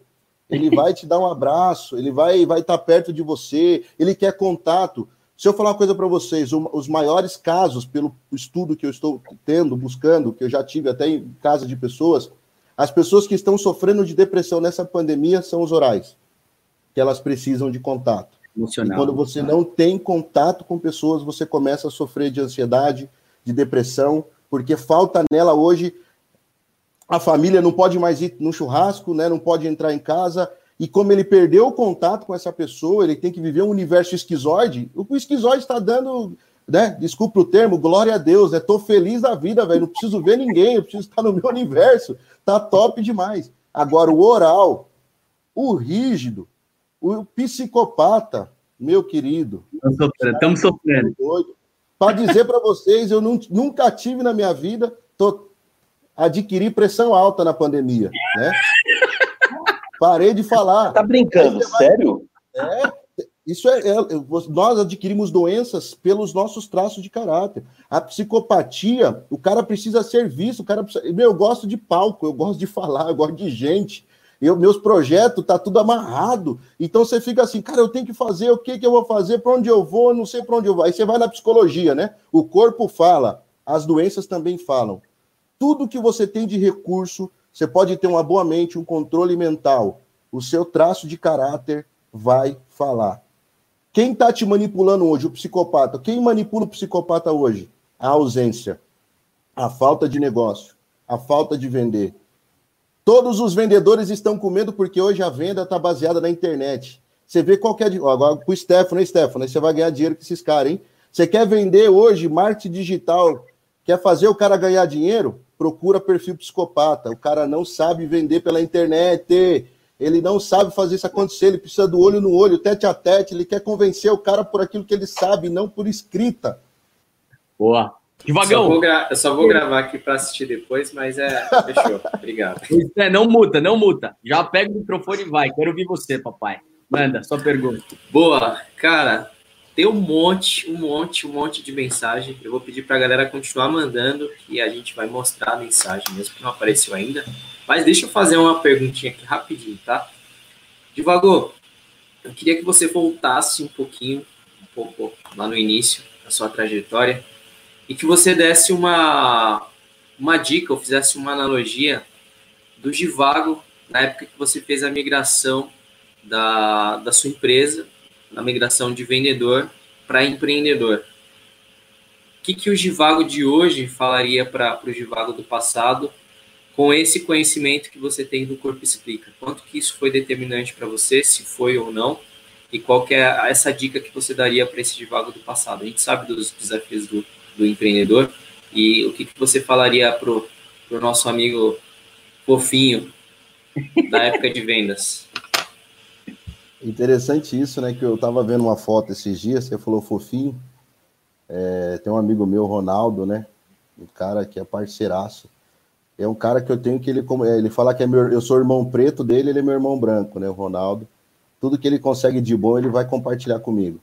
Ele vai te dar um abraço, ele vai vai estar perto de você, ele quer contato. Se eu falar uma coisa para vocês, os maiores casos, pelo estudo que eu estou tendo, buscando, que eu já tive até em casa de pessoas, as pessoas que estão sofrendo de depressão nessa pandemia são os orais, que elas precisam de contato. Emocional. E quando você não tem contato com pessoas, você começa a sofrer de ansiedade, de depressão, porque falta nela hoje a família não pode mais ir no churrasco, né? Não pode entrar em casa. E como ele perdeu o contato com essa pessoa, ele tem que viver um universo esquizoide. O esquizoide está dando, né? Desculpa o termo, glória a Deus, né? Tô feliz da vida, velho. Não preciso ver ninguém, eu preciso estar no meu universo. Tá top demais. Agora, o oral, o rígido, o psicopata, meu querido. Estamos sofrendo. Para dizer para vocês, eu nunca tive na minha vida, tô adquiri pressão alta na pandemia, né? Parei de falar. Tá brincando, vai... sério? É, isso é, é, nós adquirimos doenças pelos nossos traços de caráter. A psicopatia, o cara precisa ser visto, o cara precisa, meu, eu gosto de palco, eu gosto de falar, eu gosto de gente. Eu, meus projetos tá tudo amarrado. Então você fica assim, cara, eu tenho que fazer, o que que eu vou fazer, para onde eu vou, não sei para onde eu vou. Aí você vai na psicologia, né? O corpo fala, as doenças também falam tudo que você tem de recurso, você pode ter uma boa mente, um controle mental. O seu traço de caráter vai falar. Quem está te manipulando hoje? O psicopata. Quem manipula o psicopata hoje? A ausência, a falta de negócio, a falta de vender. Todos os vendedores estão com medo porque hoje a venda está baseada na internet. Você vê qualquer. Agora, com o Stefano, hein, Stefano? Você vai ganhar dinheiro com esses caras, hein? Você quer vender hoje marketing digital? Quer fazer o cara ganhar dinheiro? Procura perfil psicopata. O cara não sabe vender pela internet, ele não sabe fazer isso acontecer, ele precisa do olho no olho, tete a tete, ele quer convencer o cara por aquilo que ele sabe, não por escrita. Boa. Devagão. Só gra... Eu só vou gravar aqui para assistir depois, mas é. Fechou. Obrigado. É, não muta, não muta. Já pega o microfone e vai. Quero ouvir você, papai. Manda, só pergunta. Boa. Cara, tem um monte, um monte, um monte de mensagem. Eu vou pedir para a galera continuar mandando e a gente vai mostrar a mensagem, mesmo que não apareceu ainda. Mas deixa eu fazer uma perguntinha aqui rapidinho, tá? Divagor, eu queria que você voltasse um pouquinho, um pouco lá no início da sua trajetória e que você desse uma, uma dica ou fizesse uma analogia do Givago na época que você fez a migração da, da sua empresa na migração de vendedor para empreendedor. O que, que o Givago de hoje falaria para o Givago do passado com esse conhecimento que você tem do Corpo Explica? Quanto que isso foi determinante para você, se foi ou não? E qual que é essa dica que você daria para esse Givago do passado? A gente sabe dos desafios do, do empreendedor e o que, que você falaria para o nosso amigo fofinho da época de vendas? Interessante isso, né? Que eu tava vendo uma foto esses dias, você falou fofinho. É, tem um amigo meu, Ronaldo, né? Um cara que é parceiraço. É um cara que eu tenho que ele, é, ele fala que é meu, eu sou irmão preto dele, ele é meu irmão branco, né? O Ronaldo. Tudo que ele consegue de bom, ele vai compartilhar comigo.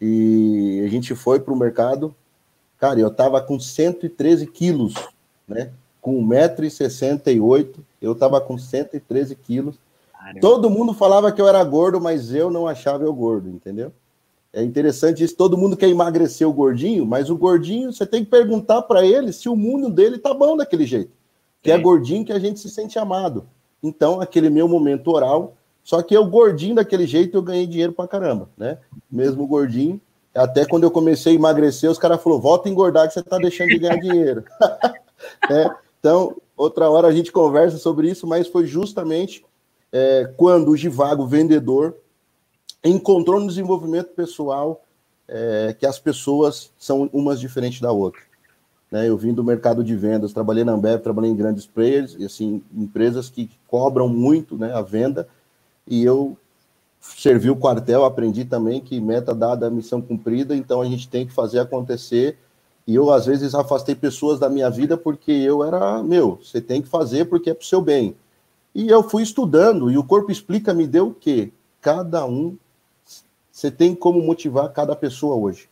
E a gente foi para o mercado. Cara, eu tava com 113 quilos, né? Com 1,68m, eu tava com 113 quilos Caramba. Todo mundo falava que eu era gordo, mas eu não achava eu gordo, entendeu? É interessante isso. Todo mundo quer emagrecer o gordinho, mas o gordinho, você tem que perguntar para ele se o mundo dele tá bom daquele jeito. Que é. é gordinho que a gente se sente amado. Então, aquele meu momento oral, só que eu gordinho daquele jeito, eu ganhei dinheiro pra caramba, né? Mesmo gordinho. Até quando eu comecei a emagrecer, os caras falaram: volta a engordar que você tá deixando de ganhar dinheiro. é, então, outra hora a gente conversa sobre isso, mas foi justamente é, quando o Givago, vendedor, encontrou no desenvolvimento pessoal é, que as pessoas são umas diferentes da outra. Né, eu vim do mercado de vendas, trabalhei na Ambev, trabalhei em grandes players, e assim, empresas que cobram muito né, a venda, e eu servi o quartel, aprendi também que meta dada, missão cumprida, então a gente tem que fazer acontecer. E eu, às vezes, afastei pessoas da minha vida porque eu era, meu, você tem que fazer porque é pro seu bem. E eu fui estudando, e o Corpo Explica me deu o quê? Cada um, você tem como motivar cada pessoa hoje.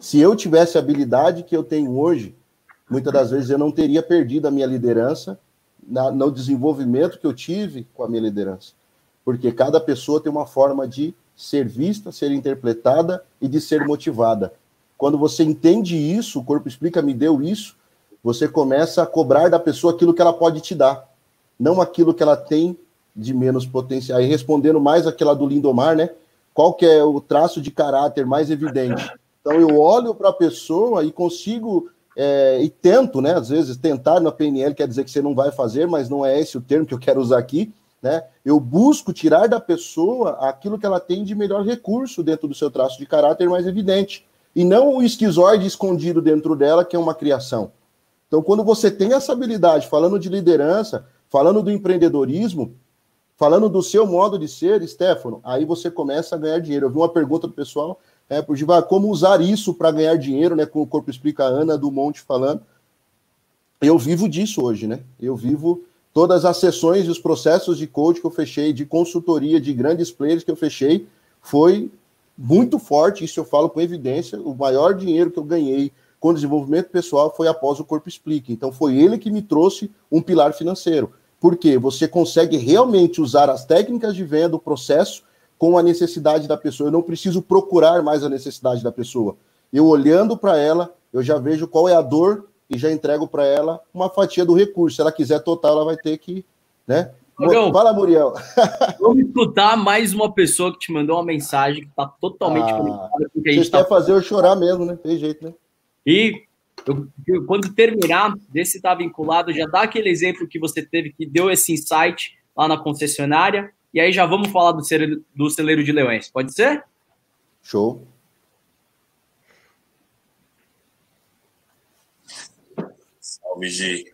Se eu tivesse a habilidade que eu tenho hoje, muitas das vezes eu não teria perdido a minha liderança na, no desenvolvimento que eu tive com a minha liderança. Porque cada pessoa tem uma forma de ser vista, ser interpretada e de ser motivada. Quando você entende isso, o corpo explica, me deu isso, você começa a cobrar da pessoa aquilo que ela pode te dar, não aquilo que ela tem de menos potencial. E respondendo mais aquela do Lindomar, né? Qual que é o traço de caráter mais evidente? Então eu olho para a pessoa e consigo é, e tento, né? Às vezes tentar na PNL quer dizer que você não vai fazer, mas não é esse o termo que eu quero usar aqui, né? Eu busco tirar da pessoa aquilo que ela tem de melhor recurso dentro do seu traço de caráter mais evidente e não o esquizoide escondido dentro dela que é uma criação. Então, quando você tem essa habilidade, falando de liderança, falando do empreendedorismo, falando do seu modo de ser, Stefano, aí você começa a ganhar dinheiro. Eu vi uma pergunta do pessoal é, por Giva, como usar isso para ganhar dinheiro, né? Com o Corpo Explica a Ana do Monte falando. Eu vivo disso hoje, né? Eu vivo todas as sessões e os processos de coach que eu fechei, de consultoria, de grandes players que eu fechei, foi muito forte, isso eu falo com evidência, o maior dinheiro que eu ganhei com desenvolvimento pessoal foi após o Corpo Explica. Então foi ele que me trouxe um pilar financeiro. Porque você consegue realmente usar as técnicas de venda, o processo, com a necessidade da pessoa. Eu não preciso procurar mais a necessidade da pessoa. Eu olhando para ela, eu já vejo qual é a dor e já entrego para ela uma fatia do recurso. Se ela quiser total, ela vai ter que, né? Magão, Fala, Muriel. Vamos escutar mais uma pessoa que te mandou uma mensagem que está totalmente ah, conectada com o que a gente quer fazer eu chorar mesmo, né? Tem jeito, né? E eu, eu, quando terminar desse estar tá vinculado, já dá aquele exemplo que você teve que deu esse insight lá na concessionária e aí já vamos falar do celeiro, do celeiro de leões. Pode ser? Show. Salve, G.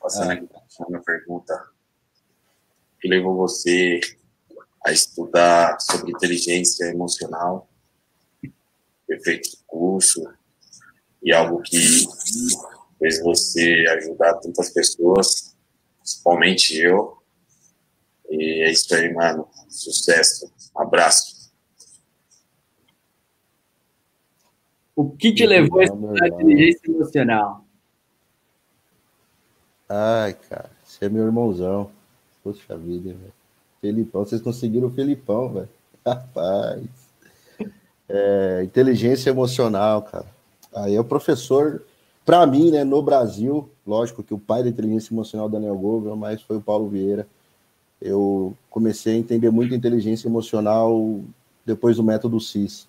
Passando aqui a minha pergunta. O que levou você a estudar sobre inteligência emocional? Ter feito curso e algo que fez você ajudar tantas pessoas, principalmente eu, e é isso aí, mano. Sucesso. Um abraço. O que te levou a estudar inteligência emocional? Ai, cara, você é meu irmãozão. Poxa vida, velho. Felipão, vocês conseguiram o Felipão, velho. Rapaz. É, inteligência emocional, cara. Aí é o professor, para mim, né, no Brasil, lógico que o pai da inteligência emocional Daniel Goldman, mas foi o Paulo Vieira eu comecei a entender muito inteligência emocional depois do método CIS,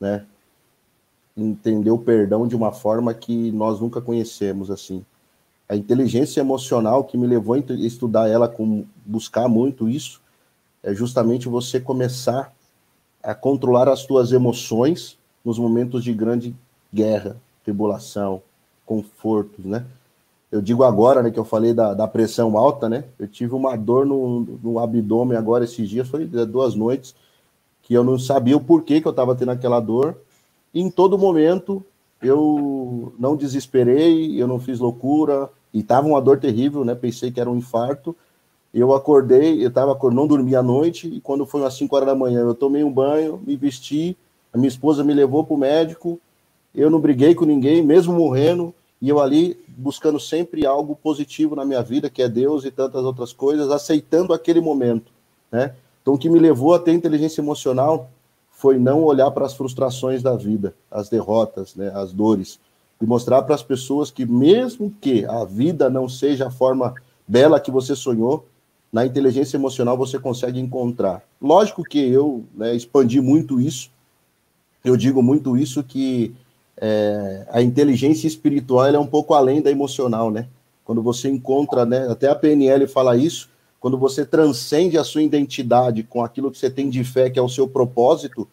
né? Entender o perdão de uma forma que nós nunca conhecemos, assim. A inteligência emocional que me levou a estudar ela, com buscar muito isso, é justamente você começar a controlar as suas emoções nos momentos de grande guerra, tribulação, confortos, né? eu digo agora, né, que eu falei da, da pressão alta, né? Eu tive uma dor no, no abdômen agora esses dias, foi duas noites, que eu não sabia o porquê que eu estava tendo aquela dor. E em todo momento eu não desesperei, eu não fiz loucura, e tava uma dor terrível, né? Pensei que era um infarto. Eu acordei, eu tava não dormi à noite, e quando foi umas 5 horas da manhã, eu tomei um banho, me vesti, a minha esposa me levou para o médico, eu não briguei com ninguém, mesmo morrendo, e eu ali buscando sempre algo positivo na minha vida, que é Deus e tantas outras coisas, aceitando aquele momento, né? Então, o que me levou a ter inteligência emocional foi não olhar para as frustrações da vida, as derrotas, né, as dores, e mostrar para as pessoas que, mesmo que a vida não seja a forma bela que você sonhou, na inteligência emocional você consegue encontrar. Lógico que eu né, expandi muito isso, eu digo muito isso que é, a inteligência espiritual é um pouco além da emocional, né? Quando você encontra, né? Até a PNL fala isso. Quando você transcende a sua identidade com aquilo que você tem de fé, que é o seu propósito,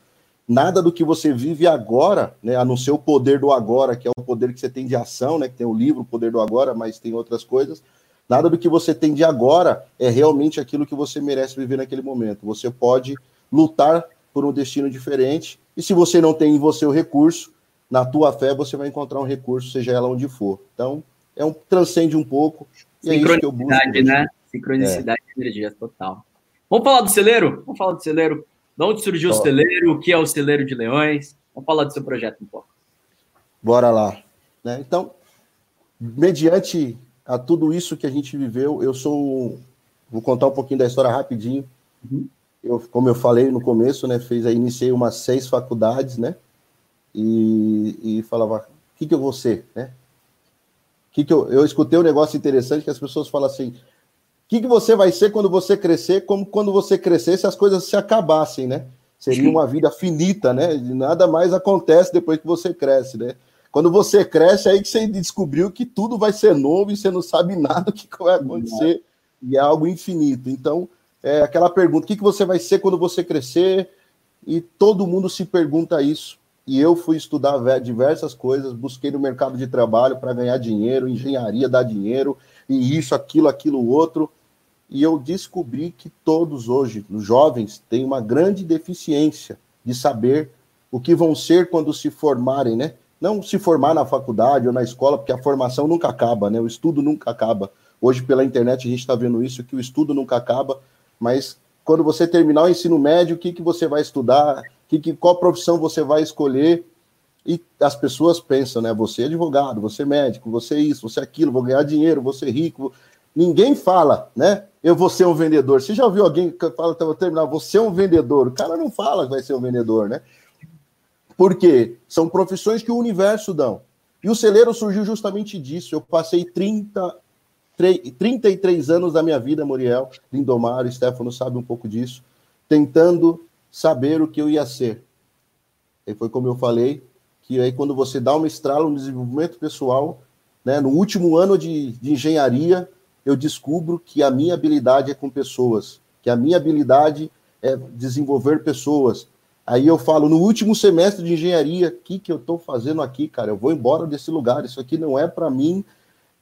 nada do que você vive agora, né? A não ser o poder do agora, que é o poder que você tem de ação, né? Que tem o livro, o poder do agora, mas tem outras coisas. Nada do que você tem de agora é realmente aquilo que você merece viver naquele momento. Você pode lutar por um destino diferente. E se você não tem em você o recurso, na tua fé você vai encontrar um recurso, seja ela onde for. Então, é um transcende um pouco. E é isso que eu busco. né? Sincronicidade é. energia total. Vamos falar do celeiro? Vamos falar do celeiro. De onde surgiu o celeiro? O que é o celeiro de leões? Vamos falar do seu projeto um pouco. Bora lá. Né? Então, mediante a tudo isso que a gente viveu, eu sou. Vou contar um pouquinho da história rapidinho. Uhum. Eu, como eu falei no começo, né, fez aí, iniciei umas seis faculdades, né, e, e falava, o que, que eu vou ser, né? Que que eu, eu escutei um negócio interessante que as pessoas falam assim, o que, que você vai ser quando você crescer, como quando você crescer se as coisas se acabassem, né? Seria uma vida finita, né? Nada mais acontece depois que você cresce, né? Quando você cresce, é aí que você descobriu que tudo vai ser novo e você não sabe nada do que vai acontecer, e é algo infinito. Então, é aquela pergunta: o que, que você vai ser quando você crescer? E todo mundo se pergunta isso. E eu fui estudar diversas coisas, busquei no mercado de trabalho para ganhar dinheiro, engenharia dá dinheiro, e isso, aquilo, aquilo, outro. E eu descobri que todos hoje, os jovens, têm uma grande deficiência de saber o que vão ser quando se formarem, né? não se formar na faculdade ou na escola, porque a formação nunca acaba, né? O estudo nunca acaba. Hoje, pela internet, a gente está vendo isso, que o estudo nunca acaba, mas quando você terminar o ensino médio, o que, que você vai estudar, que, que, qual profissão você vai escolher, e as pessoas pensam, né? Você é advogado, você é médico, você é isso, você é aquilo, vou ganhar dinheiro, vou ser rico. Ninguém fala, né? Eu vou ser um vendedor. Você já ouviu alguém que fala, vou terminar, você é um vendedor? O cara não fala que vai ser um vendedor, né? Porque são profissões que o universo dão. E o celeiro surgiu justamente disso. Eu passei 30, 33 anos da minha vida, Muriel, Lindomar, Stefano sabe um pouco disso, tentando saber o que eu ia ser. E foi como eu falei, que aí quando você dá uma estrala no desenvolvimento pessoal, né, no último ano de, de engenharia, eu descubro que a minha habilidade é com pessoas, que a minha habilidade é desenvolver pessoas, Aí eu falo, no último semestre de engenharia, o que, que eu estou fazendo aqui, cara? Eu vou embora desse lugar, isso aqui não é para mim.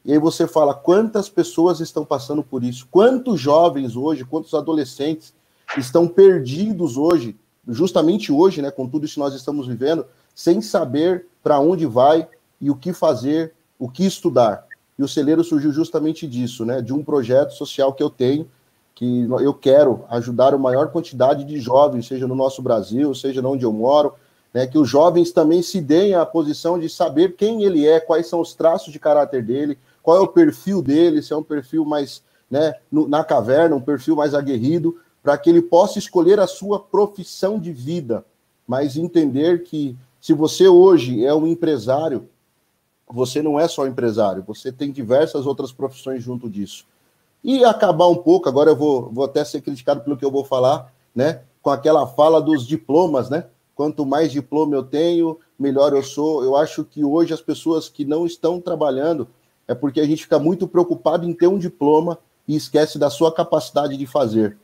E aí você fala, quantas pessoas estão passando por isso? Quantos jovens hoje, quantos adolescentes estão perdidos hoje, justamente hoje, né, com tudo isso que nós estamos vivendo, sem saber para onde vai e o que fazer, o que estudar. E o celeiro surgiu justamente disso, né, de um projeto social que eu tenho, que eu quero ajudar a maior quantidade de jovens, seja no nosso Brasil, seja onde eu moro, né, que os jovens também se deem a posição de saber quem ele é, quais são os traços de caráter dele, qual é o perfil dele, se é um perfil mais né, no, na caverna, um perfil mais aguerrido, para que ele possa escolher a sua profissão de vida, mas entender que se você hoje é um empresário, você não é só empresário, você tem diversas outras profissões junto disso. E acabar um pouco, agora eu vou, vou até ser criticado pelo que eu vou falar, né? Com aquela fala dos diplomas, né? Quanto mais diploma eu tenho, melhor eu sou. Eu acho que hoje as pessoas que não estão trabalhando é porque a gente fica muito preocupado em ter um diploma e esquece da sua capacidade de fazer.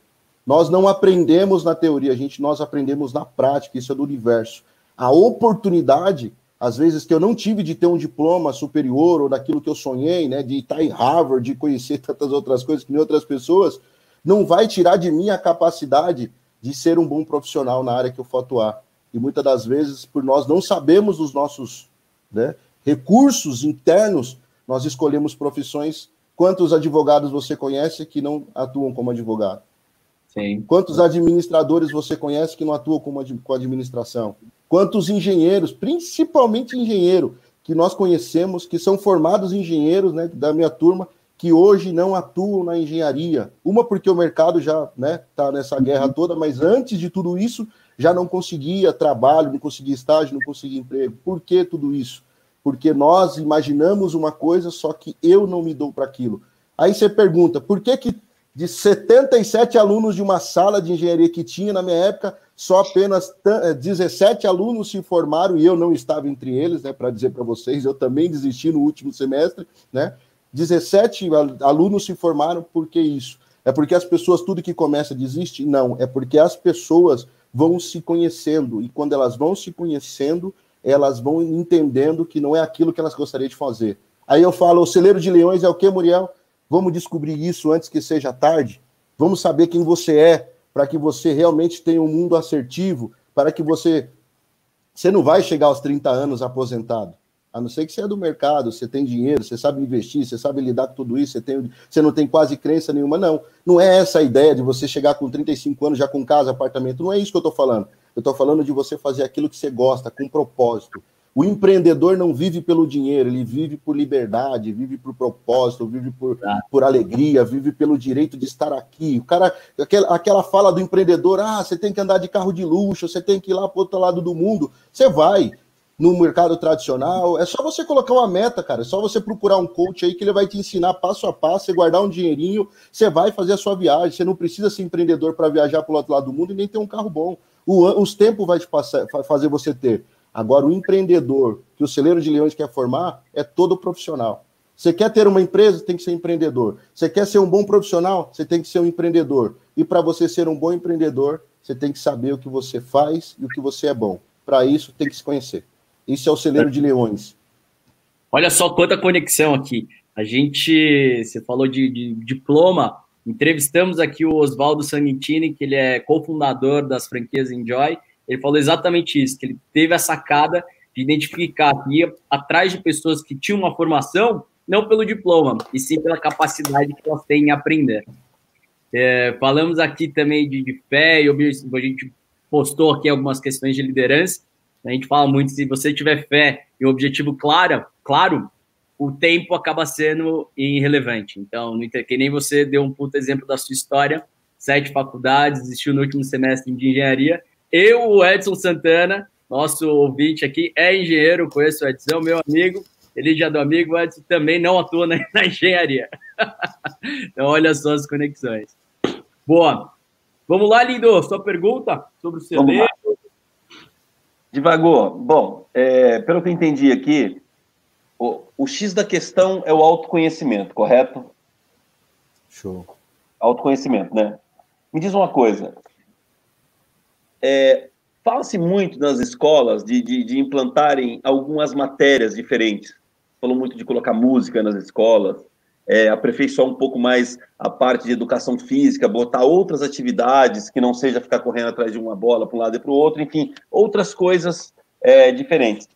Nós não aprendemos na teoria, a gente nós aprendemos na prática, isso é do universo. A oportunidade às vezes que eu não tive de ter um diploma superior ou daquilo que eu sonhei, né, de estar em Harvard, de conhecer tantas outras coisas que nem outras pessoas, não vai tirar de mim a capacidade de ser um bom profissional na área que eu for atuar. E muitas das vezes, por nós não sabemos os nossos né, recursos internos, nós escolhemos profissões. Quantos advogados você conhece que não atuam como advogado? Sim. Quantos administradores você conhece que não atuam com, com administração? Quantos engenheiros, principalmente engenheiro, que nós conhecemos, que são formados engenheiros né, da minha turma, que hoje não atuam na engenharia. Uma porque o mercado já está né, tá nessa guerra uhum. toda, mas antes de tudo isso, já não conseguia trabalho, não conseguia estágio, não conseguia emprego. Por que tudo isso? Porque nós imaginamos uma coisa, só que eu não me dou para aquilo. Aí você pergunta, por que, que de 77 alunos de uma sala de engenharia que tinha na minha época, só apenas 17 eh, alunos se formaram e eu não estava entre eles, né, para dizer para vocês, eu também desisti no último semestre, né? 17 alunos se formaram, por que isso? É porque as pessoas, tudo que começa, desiste? Não, é porque as pessoas vão se conhecendo, e quando elas vão se conhecendo, elas vão entendendo que não é aquilo que elas gostariam de fazer. Aí eu falo, o celeiro de leões é o que, Muriel? Vamos descobrir isso antes que seja tarde. Vamos saber quem você é para que você realmente tenha um mundo assertivo, para que você. Você não vai chegar aos 30 anos aposentado. A não ser que você é do mercado, você tem dinheiro, você sabe investir, você sabe lidar com tudo isso, você, tem, você não tem quase crença nenhuma, não. Não é essa a ideia de você chegar com 35 anos já com casa, apartamento, não é isso que eu estou falando. Eu estou falando de você fazer aquilo que você gosta, com propósito. O empreendedor não vive pelo dinheiro, ele vive por liberdade, vive por propósito, vive por, por alegria, vive pelo direito de estar aqui. O cara, aquela, aquela fala do empreendedor, ah, você tem que andar de carro de luxo, você tem que ir lá para o outro lado do mundo. Você vai no mercado tradicional, é só você colocar uma meta, cara. É só você procurar um coach aí que ele vai te ensinar passo a passo, você guardar um dinheirinho, você vai fazer a sua viagem. Você não precisa ser empreendedor para viajar para o outro lado do mundo e nem ter um carro bom. O, os tempos vai te passar, fazer você ter. Agora, o empreendedor que o celeiro de leões quer formar é todo profissional. Você quer ter uma empresa, tem que ser empreendedor. Você quer ser um bom profissional, você tem que ser um empreendedor. E para você ser um bom empreendedor, você tem que saber o que você faz e o que você é bom. Para isso, tem que se conhecer. Isso é o celeiro de leões. Olha só quanta conexão aqui. A gente, você falou de, de diploma, entrevistamos aqui o Oswaldo Sanguintini, que ele é cofundador das franquias Enjoy, ele falou exatamente isso, que ele teve a sacada de identificar que ia atrás de pessoas que tinham uma formação, não pelo diploma, e sim pela capacidade que elas têm em aprender. É, falamos aqui também de, de fé, e a gente postou aqui algumas questões de liderança. A gente fala muito, se você tiver fé e um objetivo claro, claro, o tempo acaba sendo irrelevante. Então, que nem você deu um puto exemplo da sua história, sete faculdades, desistiu no último semestre de engenharia, eu, o Edson Santana, nosso ouvinte aqui, é engenheiro, conheço o Edson, meu amigo, ele já é do amigo, o Edson também não atua na, na engenharia. então, olha só as conexões. Boa. Vamos lá, Lindo, sua pergunta sobre o CD. Devagou. Bom, é, pelo que eu entendi aqui, o, o X da questão é o autoconhecimento, correto? Show. Autoconhecimento, né? Me diz uma coisa, é, Fala-se muito nas escolas de, de, de, implantarem algumas matérias diferentes. Falou muito de colocar música nas escolas, é, aperfeiçoar um pouco mais a parte de educação física, botar outras atividades que não seja ficar correndo atrás de uma bola para um lado e para o outro, enfim, outras coisas é, diferentes.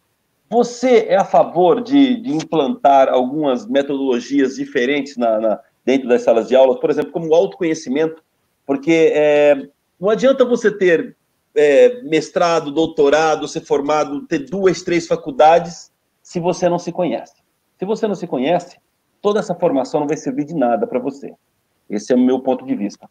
Você é a favor de, de implantar algumas metodologias diferentes na, na, dentro das salas de aula, por exemplo, como o autoconhecimento? Porque é, não adianta você ter é, mestrado, doutorado, ser formado, ter duas, três faculdades, se você não se conhece. Se você não se conhece, toda essa formação não vai servir de nada para você. Esse é o meu ponto de vista.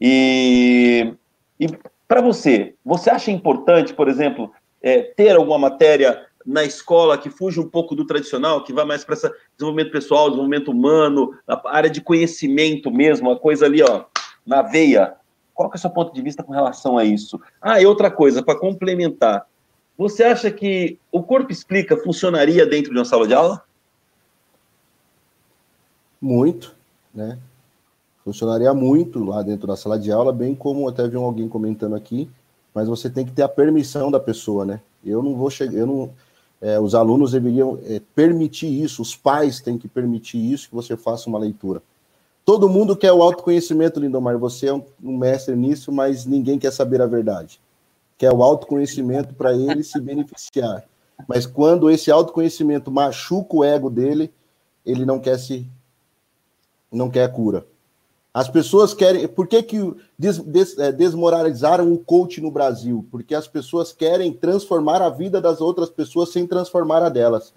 E, e para você, você acha importante, por exemplo, é, ter alguma matéria na escola que fuja um pouco do tradicional, que vai mais para esse desenvolvimento pessoal, desenvolvimento humano, a área de conhecimento mesmo, a coisa ali, ó, na veia, qual que é o seu ponto de vista com relação a isso? Ah, e outra coisa, para complementar, você acha que o corpo explica funcionaria dentro de uma sala de aula? Muito, né? Funcionaria muito lá dentro da sala de aula, bem como até vi alguém comentando aqui, mas você tem que ter a permissão da pessoa, né? Eu não vou chegar, eu não, é, os alunos deveriam é, permitir isso, os pais têm que permitir isso, que você faça uma leitura. Todo mundo quer o autoconhecimento, Lindomar. Você é um, mestre nisso, mas ninguém quer saber a verdade. Quer o autoconhecimento para ele se beneficiar. Mas quando esse autoconhecimento machuca o ego dele, ele não quer se não quer cura. As pessoas querem. Por que, que des, des, é, desmoralizaram o coach no Brasil? Porque as pessoas querem transformar a vida das outras pessoas sem transformar a delas.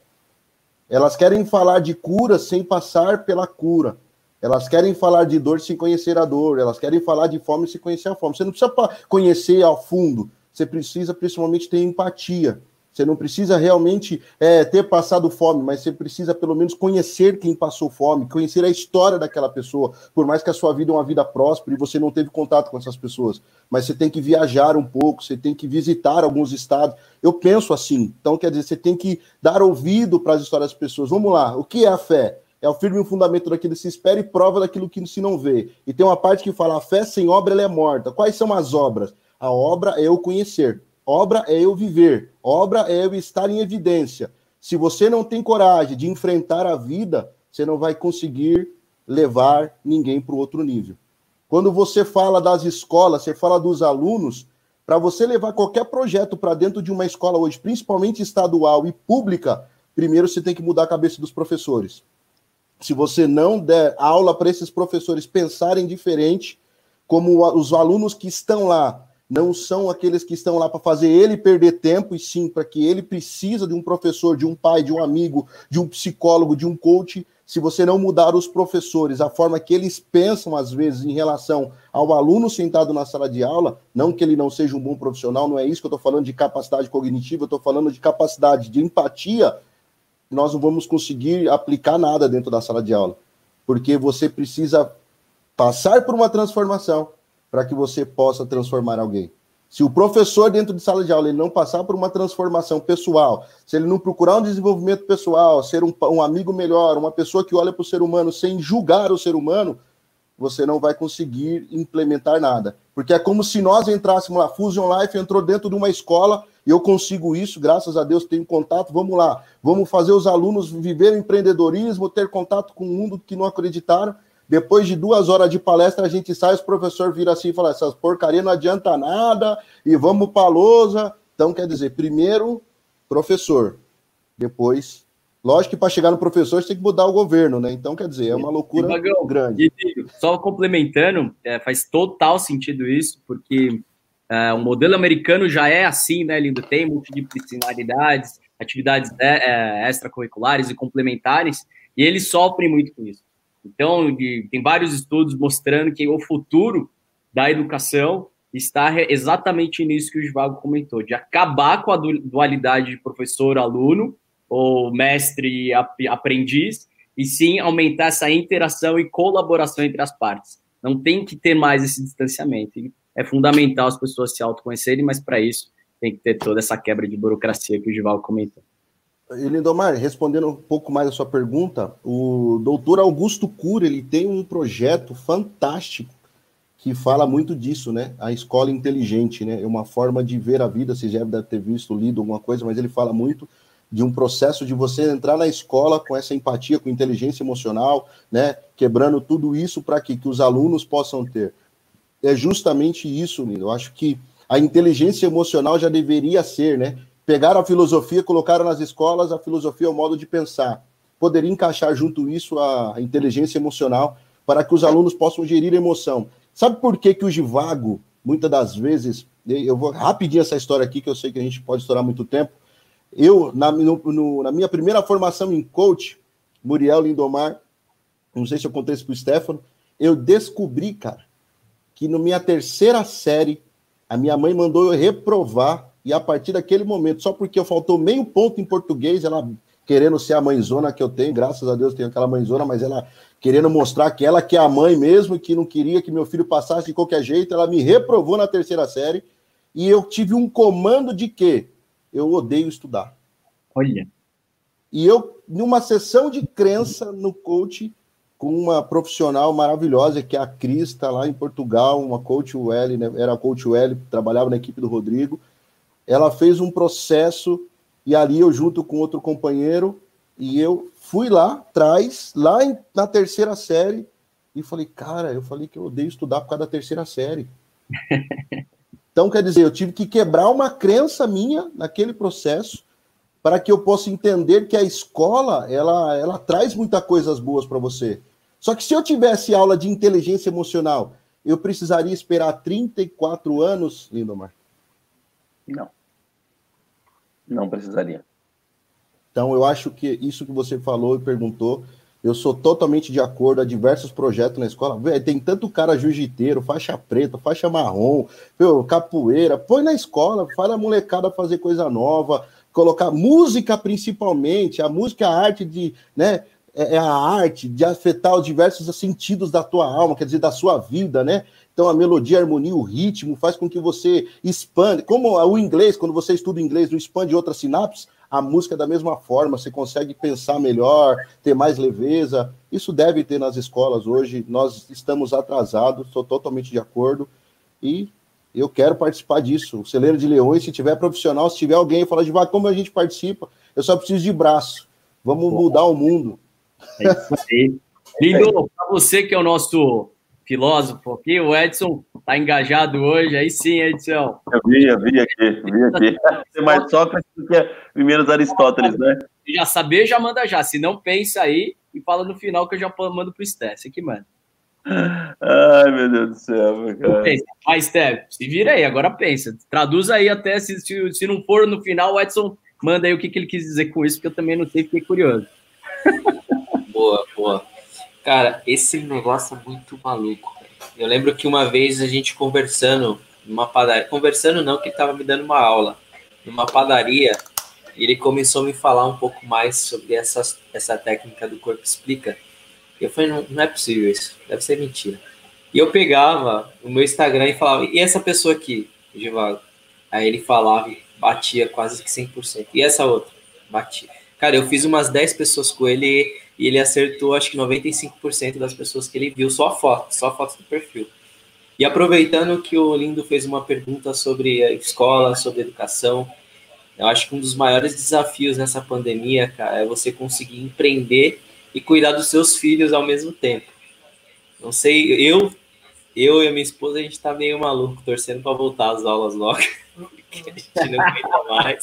Elas querem falar de cura sem passar pela cura. Elas querem falar de dor sem conhecer a dor, elas querem falar de fome sem conhecer a fome. Você não precisa conhecer ao fundo, você precisa principalmente ter empatia. Você não precisa realmente é, ter passado fome, mas você precisa pelo menos conhecer quem passou fome, conhecer a história daquela pessoa, por mais que a sua vida é uma vida próspera e você não teve contato com essas pessoas. Mas você tem que viajar um pouco, você tem que visitar alguns estados. Eu penso assim. Então, quer dizer, você tem que dar ouvido para as histórias das pessoas. Vamos lá, o que é a fé? é o firme fundamento daquilo que se espera e prova daquilo que se não vê. E tem uma parte que fala: a fé sem obra ela é morta. Quais são as obras? A obra é eu conhecer, obra é eu viver, obra é eu estar em evidência. Se você não tem coragem de enfrentar a vida, você não vai conseguir levar ninguém para o outro nível. Quando você fala das escolas, você fala dos alunos, para você levar qualquer projeto para dentro de uma escola hoje, principalmente estadual e pública, primeiro você tem que mudar a cabeça dos professores. Se você não der aula para esses professores pensarem diferente, como os alunos que estão lá não são aqueles que estão lá para fazer ele perder tempo, e sim para que ele precisa de um professor, de um pai, de um amigo, de um psicólogo, de um coach. Se você não mudar os professores, a forma que eles pensam, às vezes, em relação ao aluno sentado na sala de aula, não que ele não seja um bom profissional, não é isso que eu estou falando de capacidade cognitiva, eu estou falando de capacidade de empatia, nós não vamos conseguir aplicar nada dentro da sala de aula. Porque você precisa passar por uma transformação para que você possa transformar alguém. Se o professor dentro de sala de aula ele não passar por uma transformação pessoal, se ele não procurar um desenvolvimento pessoal, ser um, um amigo melhor, uma pessoa que olha para o ser humano sem julgar o ser humano, você não vai conseguir implementar nada. Porque é como se nós entrássemos lá, Fusion Life entrou dentro de uma escola, e eu consigo isso, graças a Deus tenho contato, vamos lá, vamos fazer os alunos viver o empreendedorismo, ter contato com o mundo que não acreditaram, depois de duas horas de palestra, a gente sai, os professor vira assim e fala: essas porcaria não adianta nada, e vamos para a lousa. Então, quer dizer, primeiro, professor, depois. Lógico que para chegar no professor você tem que mudar o governo, né? Então, quer dizer, é uma loucura Magão, grande. E, só complementando, é, faz total sentido isso, porque é, o modelo americano já é assim, né, Lindo? Tem multidisciplinaridades, atividades é, é extracurriculares e complementares, e eles sofrem muito com isso. Então, de, tem vários estudos mostrando que o futuro da educação está exatamente nisso que o Givago comentou, de acabar com a dualidade de professor-aluno ou mestre-aprendiz, e sim aumentar essa interação e colaboração entre as partes. Não tem que ter mais esse distanciamento. É fundamental as pessoas se autoconhecerem, mas para isso tem que ter toda essa quebra de burocracia que o Givaldo comentou. E Lindomar, respondendo um pouco mais a sua pergunta, o doutor Augusto Cura, ele tem um projeto fantástico que fala muito disso, né? A escola inteligente, né? É uma forma de ver a vida, vocês já devem ter visto, lido alguma coisa, mas ele fala muito de um processo de você entrar na escola com essa empatia, com inteligência emocional, né? Quebrando tudo isso para que, que os alunos possam ter. É justamente isso, Lindo. Eu acho que a inteligência emocional já deveria ser, né? Pegaram a filosofia, colocaram nas escolas, a filosofia é o modo de pensar. Poderia encaixar junto isso a inteligência emocional para que os alunos possam gerir emoção. Sabe por que, que o Givago, muitas das vezes, eu vou rapidinho essa história aqui, que eu sei que a gente pode estourar muito tempo. Eu, na, no, na minha primeira formação em coach, Muriel Lindomar, não sei se eu contei isso para o Stefano, eu descobri, cara, que na minha terceira série, a minha mãe mandou eu reprovar e a partir daquele momento, só porque eu faltou meio ponto em português, ela querendo ser a mãezona que eu tenho, graças a Deus tenho aquela mãezona, mas ela querendo mostrar que ela que é a mãe mesmo, que não queria que meu filho passasse de qualquer jeito, ela me reprovou na terceira série, e eu tive um comando de que eu odeio estudar. Olha. E eu, numa sessão de crença no coach, com uma profissional maravilhosa, que é a Cris, está lá em Portugal, uma coach UL, né? era a coach UL, trabalhava na equipe do Rodrigo, ela fez um processo e ali eu junto com outro companheiro e eu fui lá atrás, lá em, na terceira série e falei, cara, eu falei que eu odeio estudar por causa da terceira série. então, quer dizer, eu tive que quebrar uma crença minha naquele processo para que eu possa entender que a escola, ela, ela traz muitas coisas boas para você. Só que se eu tivesse aula de inteligência emocional, eu precisaria esperar 34 anos, Lindomar, não. Não precisaria. Então, eu acho que isso que você falou e perguntou, eu sou totalmente de acordo a diversos projetos na escola. Tem tanto cara jiu-jiteiro, faixa preta, faixa marrom, capoeira. Põe na escola, faz a molecada fazer coisa nova, colocar música principalmente. A música é a arte de, né? É, é a arte de afetar os diversos sentidos da tua alma, quer dizer, da sua vida, né? Então a melodia, a harmonia, o ritmo faz com que você expande. Como o inglês, quando você estuda inglês, não expande outras sinapses, a música é da mesma forma, você consegue pensar melhor, ter mais leveza. Isso deve ter nas escolas hoje. Nós estamos atrasados, sou totalmente de acordo. E eu quero participar disso. O Celeiro de Leões, se tiver profissional, se tiver alguém falar de como a gente participa, eu só preciso de braço. Vamos mudar o mundo. É isso aí. Lindo, para você que é o nosso filósofo aqui. O Edson tá engajado hoje. Aí sim, Edson. Eu vi, eu vi aqui, vi aqui. Tem mais Sócrates do que primeiros Aristóteles, né? Se já saber, já manda já. Se não, pensa aí e fala no final que eu já mando pro Sté. Você que manda. Ai, meu Deus do céu, cara. Vai, Sté, se vira aí, agora pensa. Traduz aí até, se, se, se não for no final, o Edson manda aí o que, que ele quis dizer com isso, porque eu também não sei, fiquei curioso. boa, boa. Cara, esse negócio é muito maluco. Eu lembro que uma vez a gente conversando numa padaria, conversando não, que ele tava me dando uma aula, numa padaria, e ele começou a me falar um pouco mais sobre essa, essa técnica do corpo explica. Eu falei, não, não é possível isso, deve ser mentira. E eu pegava o meu Instagram e falava, e essa pessoa aqui, Givago? Aí ele falava e batia quase que 100%. E essa outra? Batia. Cara, eu fiz umas 10 pessoas com ele e ele acertou acho que 95% das pessoas que ele viu, só a foto, só a foto do perfil. E aproveitando que o Lindo fez uma pergunta sobre a escola, sobre educação, eu acho que um dos maiores desafios nessa pandemia, cara, é você conseguir empreender e cuidar dos seus filhos ao mesmo tempo. Não sei, eu, eu e a minha esposa, a gente tá meio maluco, torcendo para voltar às aulas logo, porque a gente não aguenta mais.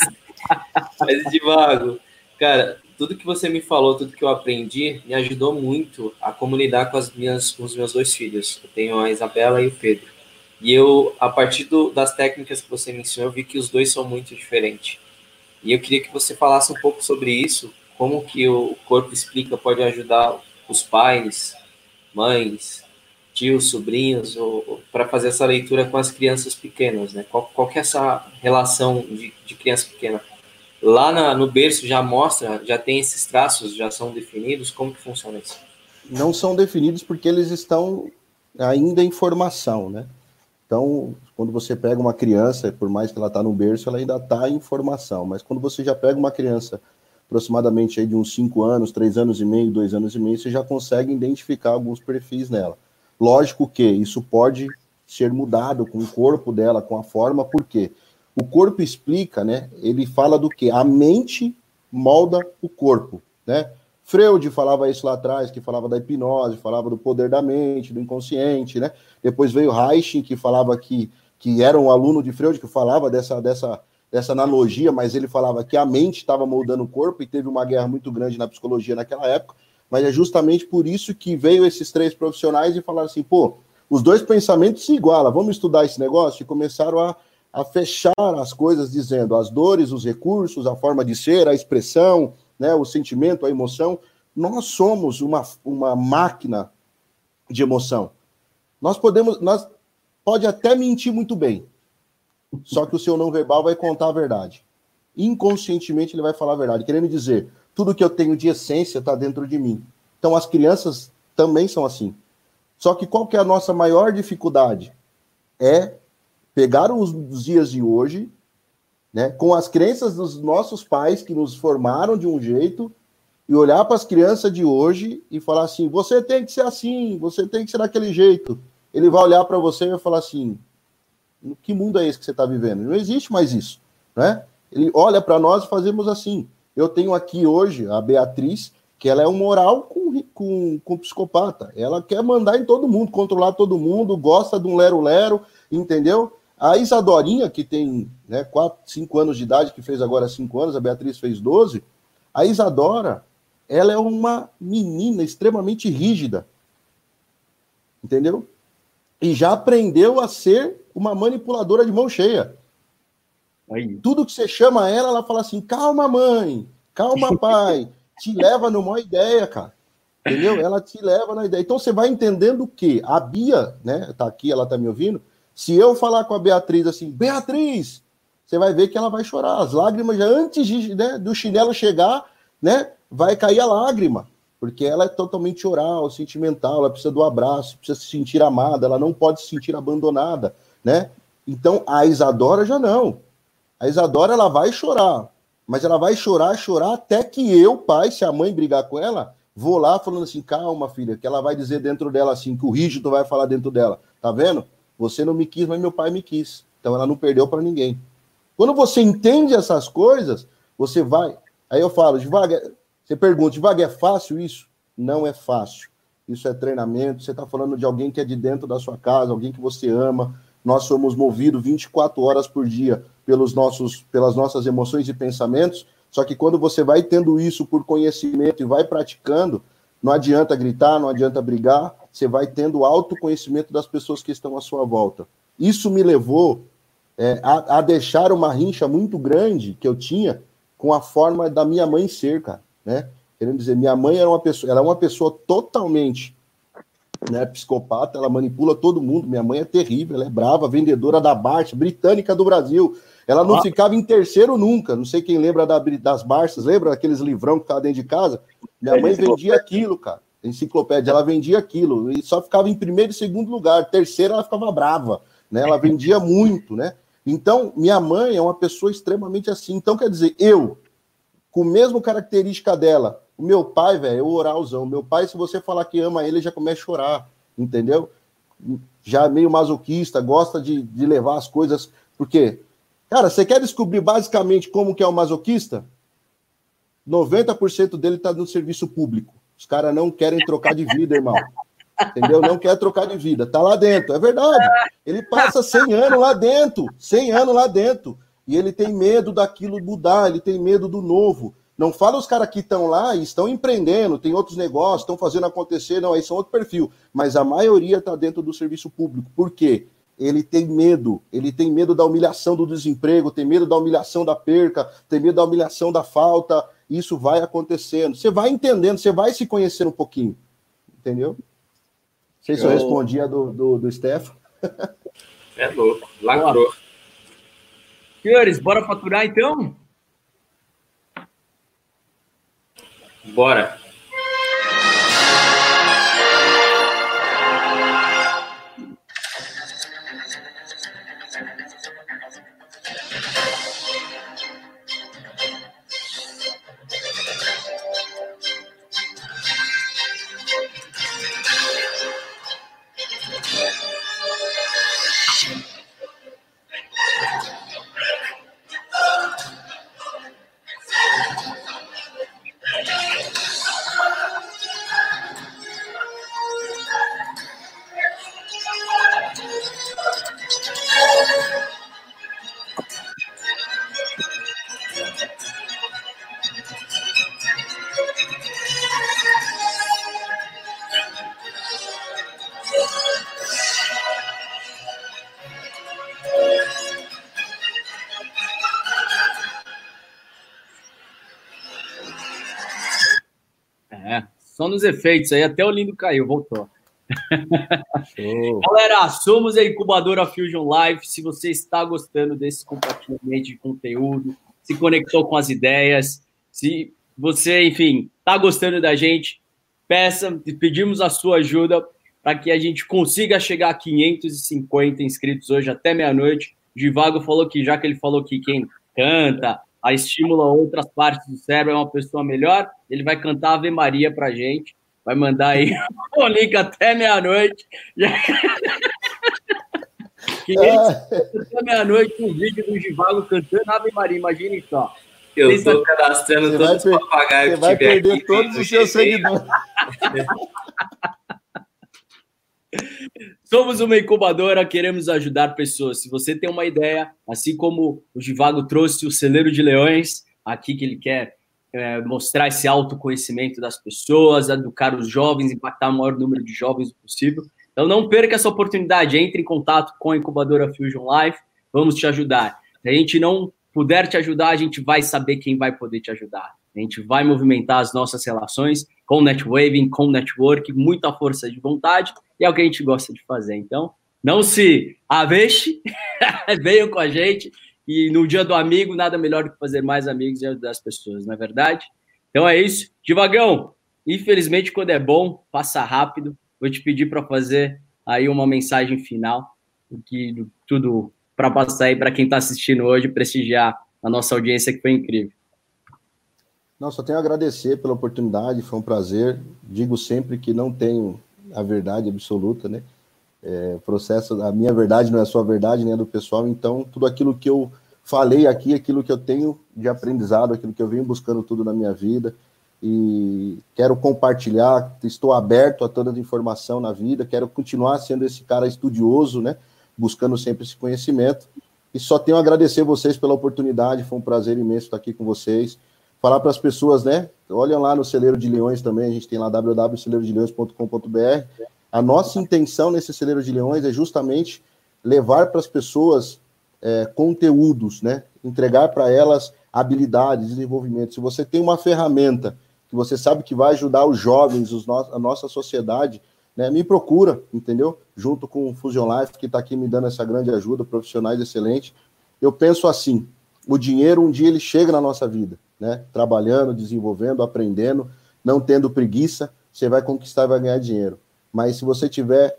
Mas, Divago, cara, tudo que você me falou, tudo que eu aprendi, me ajudou muito a comunicar com, as minhas, com os meus dois filhos. Eu tenho a Isabela e o Pedro. E eu, a partir do, das técnicas que você me ensinou, eu vi que os dois são muito diferentes. E eu queria que você falasse um pouco sobre isso, como que o corpo explica pode ajudar os pais, mães, tios, sobrinhos, para fazer essa leitura com as crianças pequenas, né? Qual, qual que é essa relação de, de criança pequena? Lá na, no berço já mostra, já tem esses traços, já são definidos? Como que funciona isso? Não são definidos porque eles estão ainda em formação, né? Então, quando você pega uma criança, por mais que ela está no berço, ela ainda está em formação. Mas quando você já pega uma criança aproximadamente aí de uns 5 anos, 3 anos e meio, 2 anos e meio, você já consegue identificar alguns perfis nela. Lógico que isso pode ser mudado com o corpo dela, com a forma, por quê? Porque o corpo explica, né? Ele fala do que? A mente molda o corpo, né? Freud falava isso lá atrás, que falava da hipnose, falava do poder da mente, do inconsciente, né? Depois veio Reich, que falava que, que era um aluno de Freud, que falava dessa, dessa, dessa analogia, mas ele falava que a mente estava moldando o corpo e teve uma guerra muito grande na psicologia naquela época. Mas é justamente por isso que veio esses três profissionais e falaram assim: pô, os dois pensamentos se igualam, vamos estudar esse negócio? E começaram a, a fechar as coisas dizendo as dores, os recursos, a forma de ser, a expressão, né, o sentimento, a emoção. Nós somos uma, uma máquina de emoção. Nós podemos, nós pode até mentir muito bem, só que o seu não verbal vai contar a verdade. Inconscientemente ele vai falar a verdade, querendo dizer, tudo que eu tenho de essência está dentro de mim. Então as crianças também são assim. Só que qual que é a nossa maior dificuldade? É pegaram os, os dias de hoje, né, com as crenças dos nossos pais que nos formaram de um jeito, e olhar para as crianças de hoje e falar assim: você tem que ser assim, você tem que ser daquele jeito. Ele vai olhar para você e vai falar assim: que mundo é esse que você está vivendo? Não existe mais isso, né? Ele olha para nós e fazemos assim. Eu tenho aqui hoje a Beatriz, que ela é um moral com, com, com psicopata. Ela quer mandar em todo mundo, controlar todo mundo, gosta de um lero-lero, entendeu? A Isadorinha, que tem né, 4, 5 anos de idade, que fez agora 5 anos, a Beatriz fez 12, a Isadora, ela é uma menina extremamente rígida. Entendeu? E já aprendeu a ser uma manipuladora de mão cheia. Aí. Tudo que você chama ela, ela fala assim: calma, mãe, calma, pai. te leva numa ideia, cara. Entendeu? Ela te leva na ideia. Então você vai entendendo que a Bia, né, tá aqui, ela tá me ouvindo, se eu falar com a Beatriz assim, Beatriz, você vai ver que ela vai chorar. As lágrimas já antes de, né, do chinelo chegar, né, vai cair a lágrima, porque ela é totalmente oral, sentimental, ela precisa do abraço, precisa se sentir amada, ela não pode se sentir abandonada, né? Então a Isadora já não. A Isadora ela vai chorar, mas ela vai chorar, chorar até que eu, pai, se a mãe brigar com ela, vou lá falando assim, calma, filha, que ela vai dizer dentro dela assim, que o rígido vai falar dentro dela, tá vendo? Você não me quis, mas meu pai me quis. Então ela não perdeu para ninguém. Quando você entende essas coisas, você vai. Aí eu falo, devagar. Você pergunta, devagar é fácil isso? Não é fácil. isso é treinamento, você está falando de alguém que é de dentro da sua casa, alguém que você ama. Nós somos movidos 24 horas por dia pelos nossos, pelas nossas emoções e pensamentos, só que quando você vai tendo isso por conhecimento e vai praticando, não adianta gritar, não adianta brigar, você vai tendo autoconhecimento das pessoas que estão à sua volta. Isso me levou é, a, a, deixar uma rincha muito grande que eu tinha com a forma da minha mãe ser, cara, né? Querendo dizer, minha mãe era uma pessoa, ela é uma pessoa totalmente né, psicopata, ela manipula todo mundo. Minha mãe é terrível, ela é brava, vendedora da Barça, britânica do Brasil. Ela não ah. ficava em terceiro nunca. Não sei quem lembra da, das Barças, lembra aqueles livrão que estavam dentro de casa? Minha mãe vendia aquilo, cara. Enciclopédia, ela vendia aquilo e só ficava em primeiro e segundo lugar. Terceira, ela ficava brava, né? Ela vendia muito, né? Então, minha mãe é uma pessoa extremamente assim. Então, quer dizer, eu, com a mesma característica dela, o meu pai, velho, é o oralzão. Meu pai, se você falar que ama ele, já começa a chorar, entendeu? Já é meio masoquista, gosta de, de levar as coisas. Porque, cara, você quer descobrir basicamente como que é o masoquista? 90% dele está no serviço público. Os caras não querem trocar de vida, irmão. Entendeu? Não quer trocar de vida. Tá lá dentro. É verdade. Ele passa 100 anos lá dentro. 100 anos lá dentro. E ele tem medo daquilo mudar. Ele tem medo do novo. Não fala os caras que estão lá e estão empreendendo, tem outros negócios, estão fazendo acontecer, não, aí são outro perfil. Mas a maioria está dentro do serviço público. Por quê? Ele tem medo, ele tem medo da humilhação do desemprego, tem medo da humilhação da perca, tem medo da humilhação da falta. Isso vai acontecendo. Você vai entendendo, você vai se conhecer um pouquinho. Entendeu? Não sei se eu, eu respondi a do, do, do Stefan. É louco, lacrou. Senhores, bora faturar então? Bora. Nos efeitos aí, até o lindo caiu, voltou. Galera, somos a incubadora Fusion Live. Se você está gostando desse compartilhamento de conteúdo, se conectou com as ideias, se você, enfim, está gostando da gente, peça, pedimos a sua ajuda para que a gente consiga chegar a 550 inscritos hoje até meia-noite. Divago falou que já que ele falou que quem canta, a estimula outras partes do cérebro, é uma pessoa melhor, ele vai cantar Ave Maria pra gente, vai mandar aí o link até meia-noite. até meia-noite um vídeo do Givago cantando Ave Maria, imagine só. Eu estou cadastrando você todos os papagaios que vai perder aqui, todos os seus seguidores. Somos uma incubadora, queremos ajudar pessoas. Se você tem uma ideia, assim como o Givago trouxe o celeiro de leões, aqui que ele quer é, mostrar esse autoconhecimento das pessoas, educar os jovens, impactar o maior número de jovens possível. Então não perca essa oportunidade, entre em contato com a incubadora Fusion Life, vamos te ajudar. Se a gente não puder te ajudar, a gente vai saber quem vai poder te ajudar. A gente vai movimentar as nossas relações com netwaving, com network, muita força de vontade, e é o que a gente gosta de fazer. Então, não se avexe, venham com a gente, e no dia do amigo, nada melhor do que fazer mais amigos e ajudar as pessoas, não é verdade? Então é isso. Divagão, infelizmente, quando é bom, passa rápido. Vou te pedir para fazer aí uma mensagem final, que tudo para passar aí para quem está assistindo hoje, prestigiar a nossa audiência, que foi incrível. Não, só tenho a agradecer pela oportunidade, foi um prazer. Digo sempre que não tenho a verdade absoluta, né? É, processo, a minha verdade não é a sua verdade, nem do pessoal, então tudo aquilo que eu falei aqui, aquilo que eu tenho de aprendizado, aquilo que eu venho buscando tudo na minha vida, e quero compartilhar, estou aberto a toda a informação na vida, quero continuar sendo esse cara estudioso, né? Buscando sempre esse conhecimento. E só tenho a agradecer vocês pela oportunidade, foi um prazer imenso estar aqui com vocês. Falar para as pessoas, né? Olhem lá no Celeiro de Leões também, a gente tem lá www.celeirodelеões.com.br. A nossa intenção nesse Celeiro de Leões é justamente levar para as pessoas é, conteúdos, né? Entregar para elas habilidades, desenvolvimento. Se você tem uma ferramenta que você sabe que vai ajudar os jovens, os no a nossa sociedade, né, me procura, entendeu? Junto com o Fusion Life, que está aqui me dando essa grande ajuda, profissionais excelentes. Eu penso assim: o dinheiro um dia ele chega na nossa vida, né? Trabalhando, desenvolvendo, aprendendo, não tendo preguiça, você vai conquistar e vai ganhar dinheiro. Mas se você tiver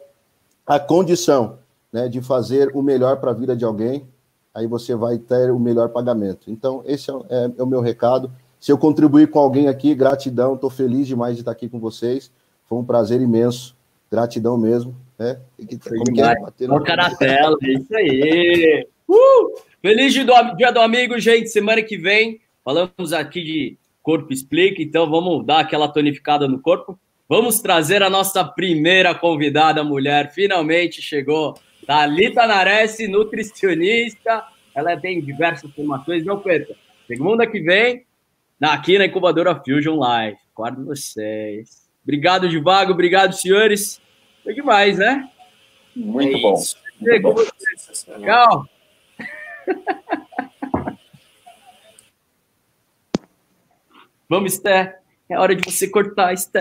a condição né, de fazer o melhor para a vida de alguém, aí você vai ter o melhor pagamento. Então, esse é, é, é o meu recado. Se eu contribuir com alguém aqui, gratidão, estou feliz demais de estar aqui com vocês. Foi um prazer imenso, gratidão mesmo. Né? Como que é? Toca na tela, é isso aí. Uh! Feliz dia do, dia do amigo, gente. Semana que vem falamos aqui de Corpo Explica, então vamos dar aquela tonificada no corpo. Vamos trazer a nossa primeira convidada mulher. Finalmente chegou Thalita Nares, nutricionista. Ela tem diversas formações. Não perca. Segunda que vem, aqui na incubadora Fusion Live. Aguardo vocês. Obrigado, Divago. Obrigado, senhores. Foi demais, né? Muito é bom. Muito bom. Legal. Vamos, Esther. É hora de você cortar, Esther.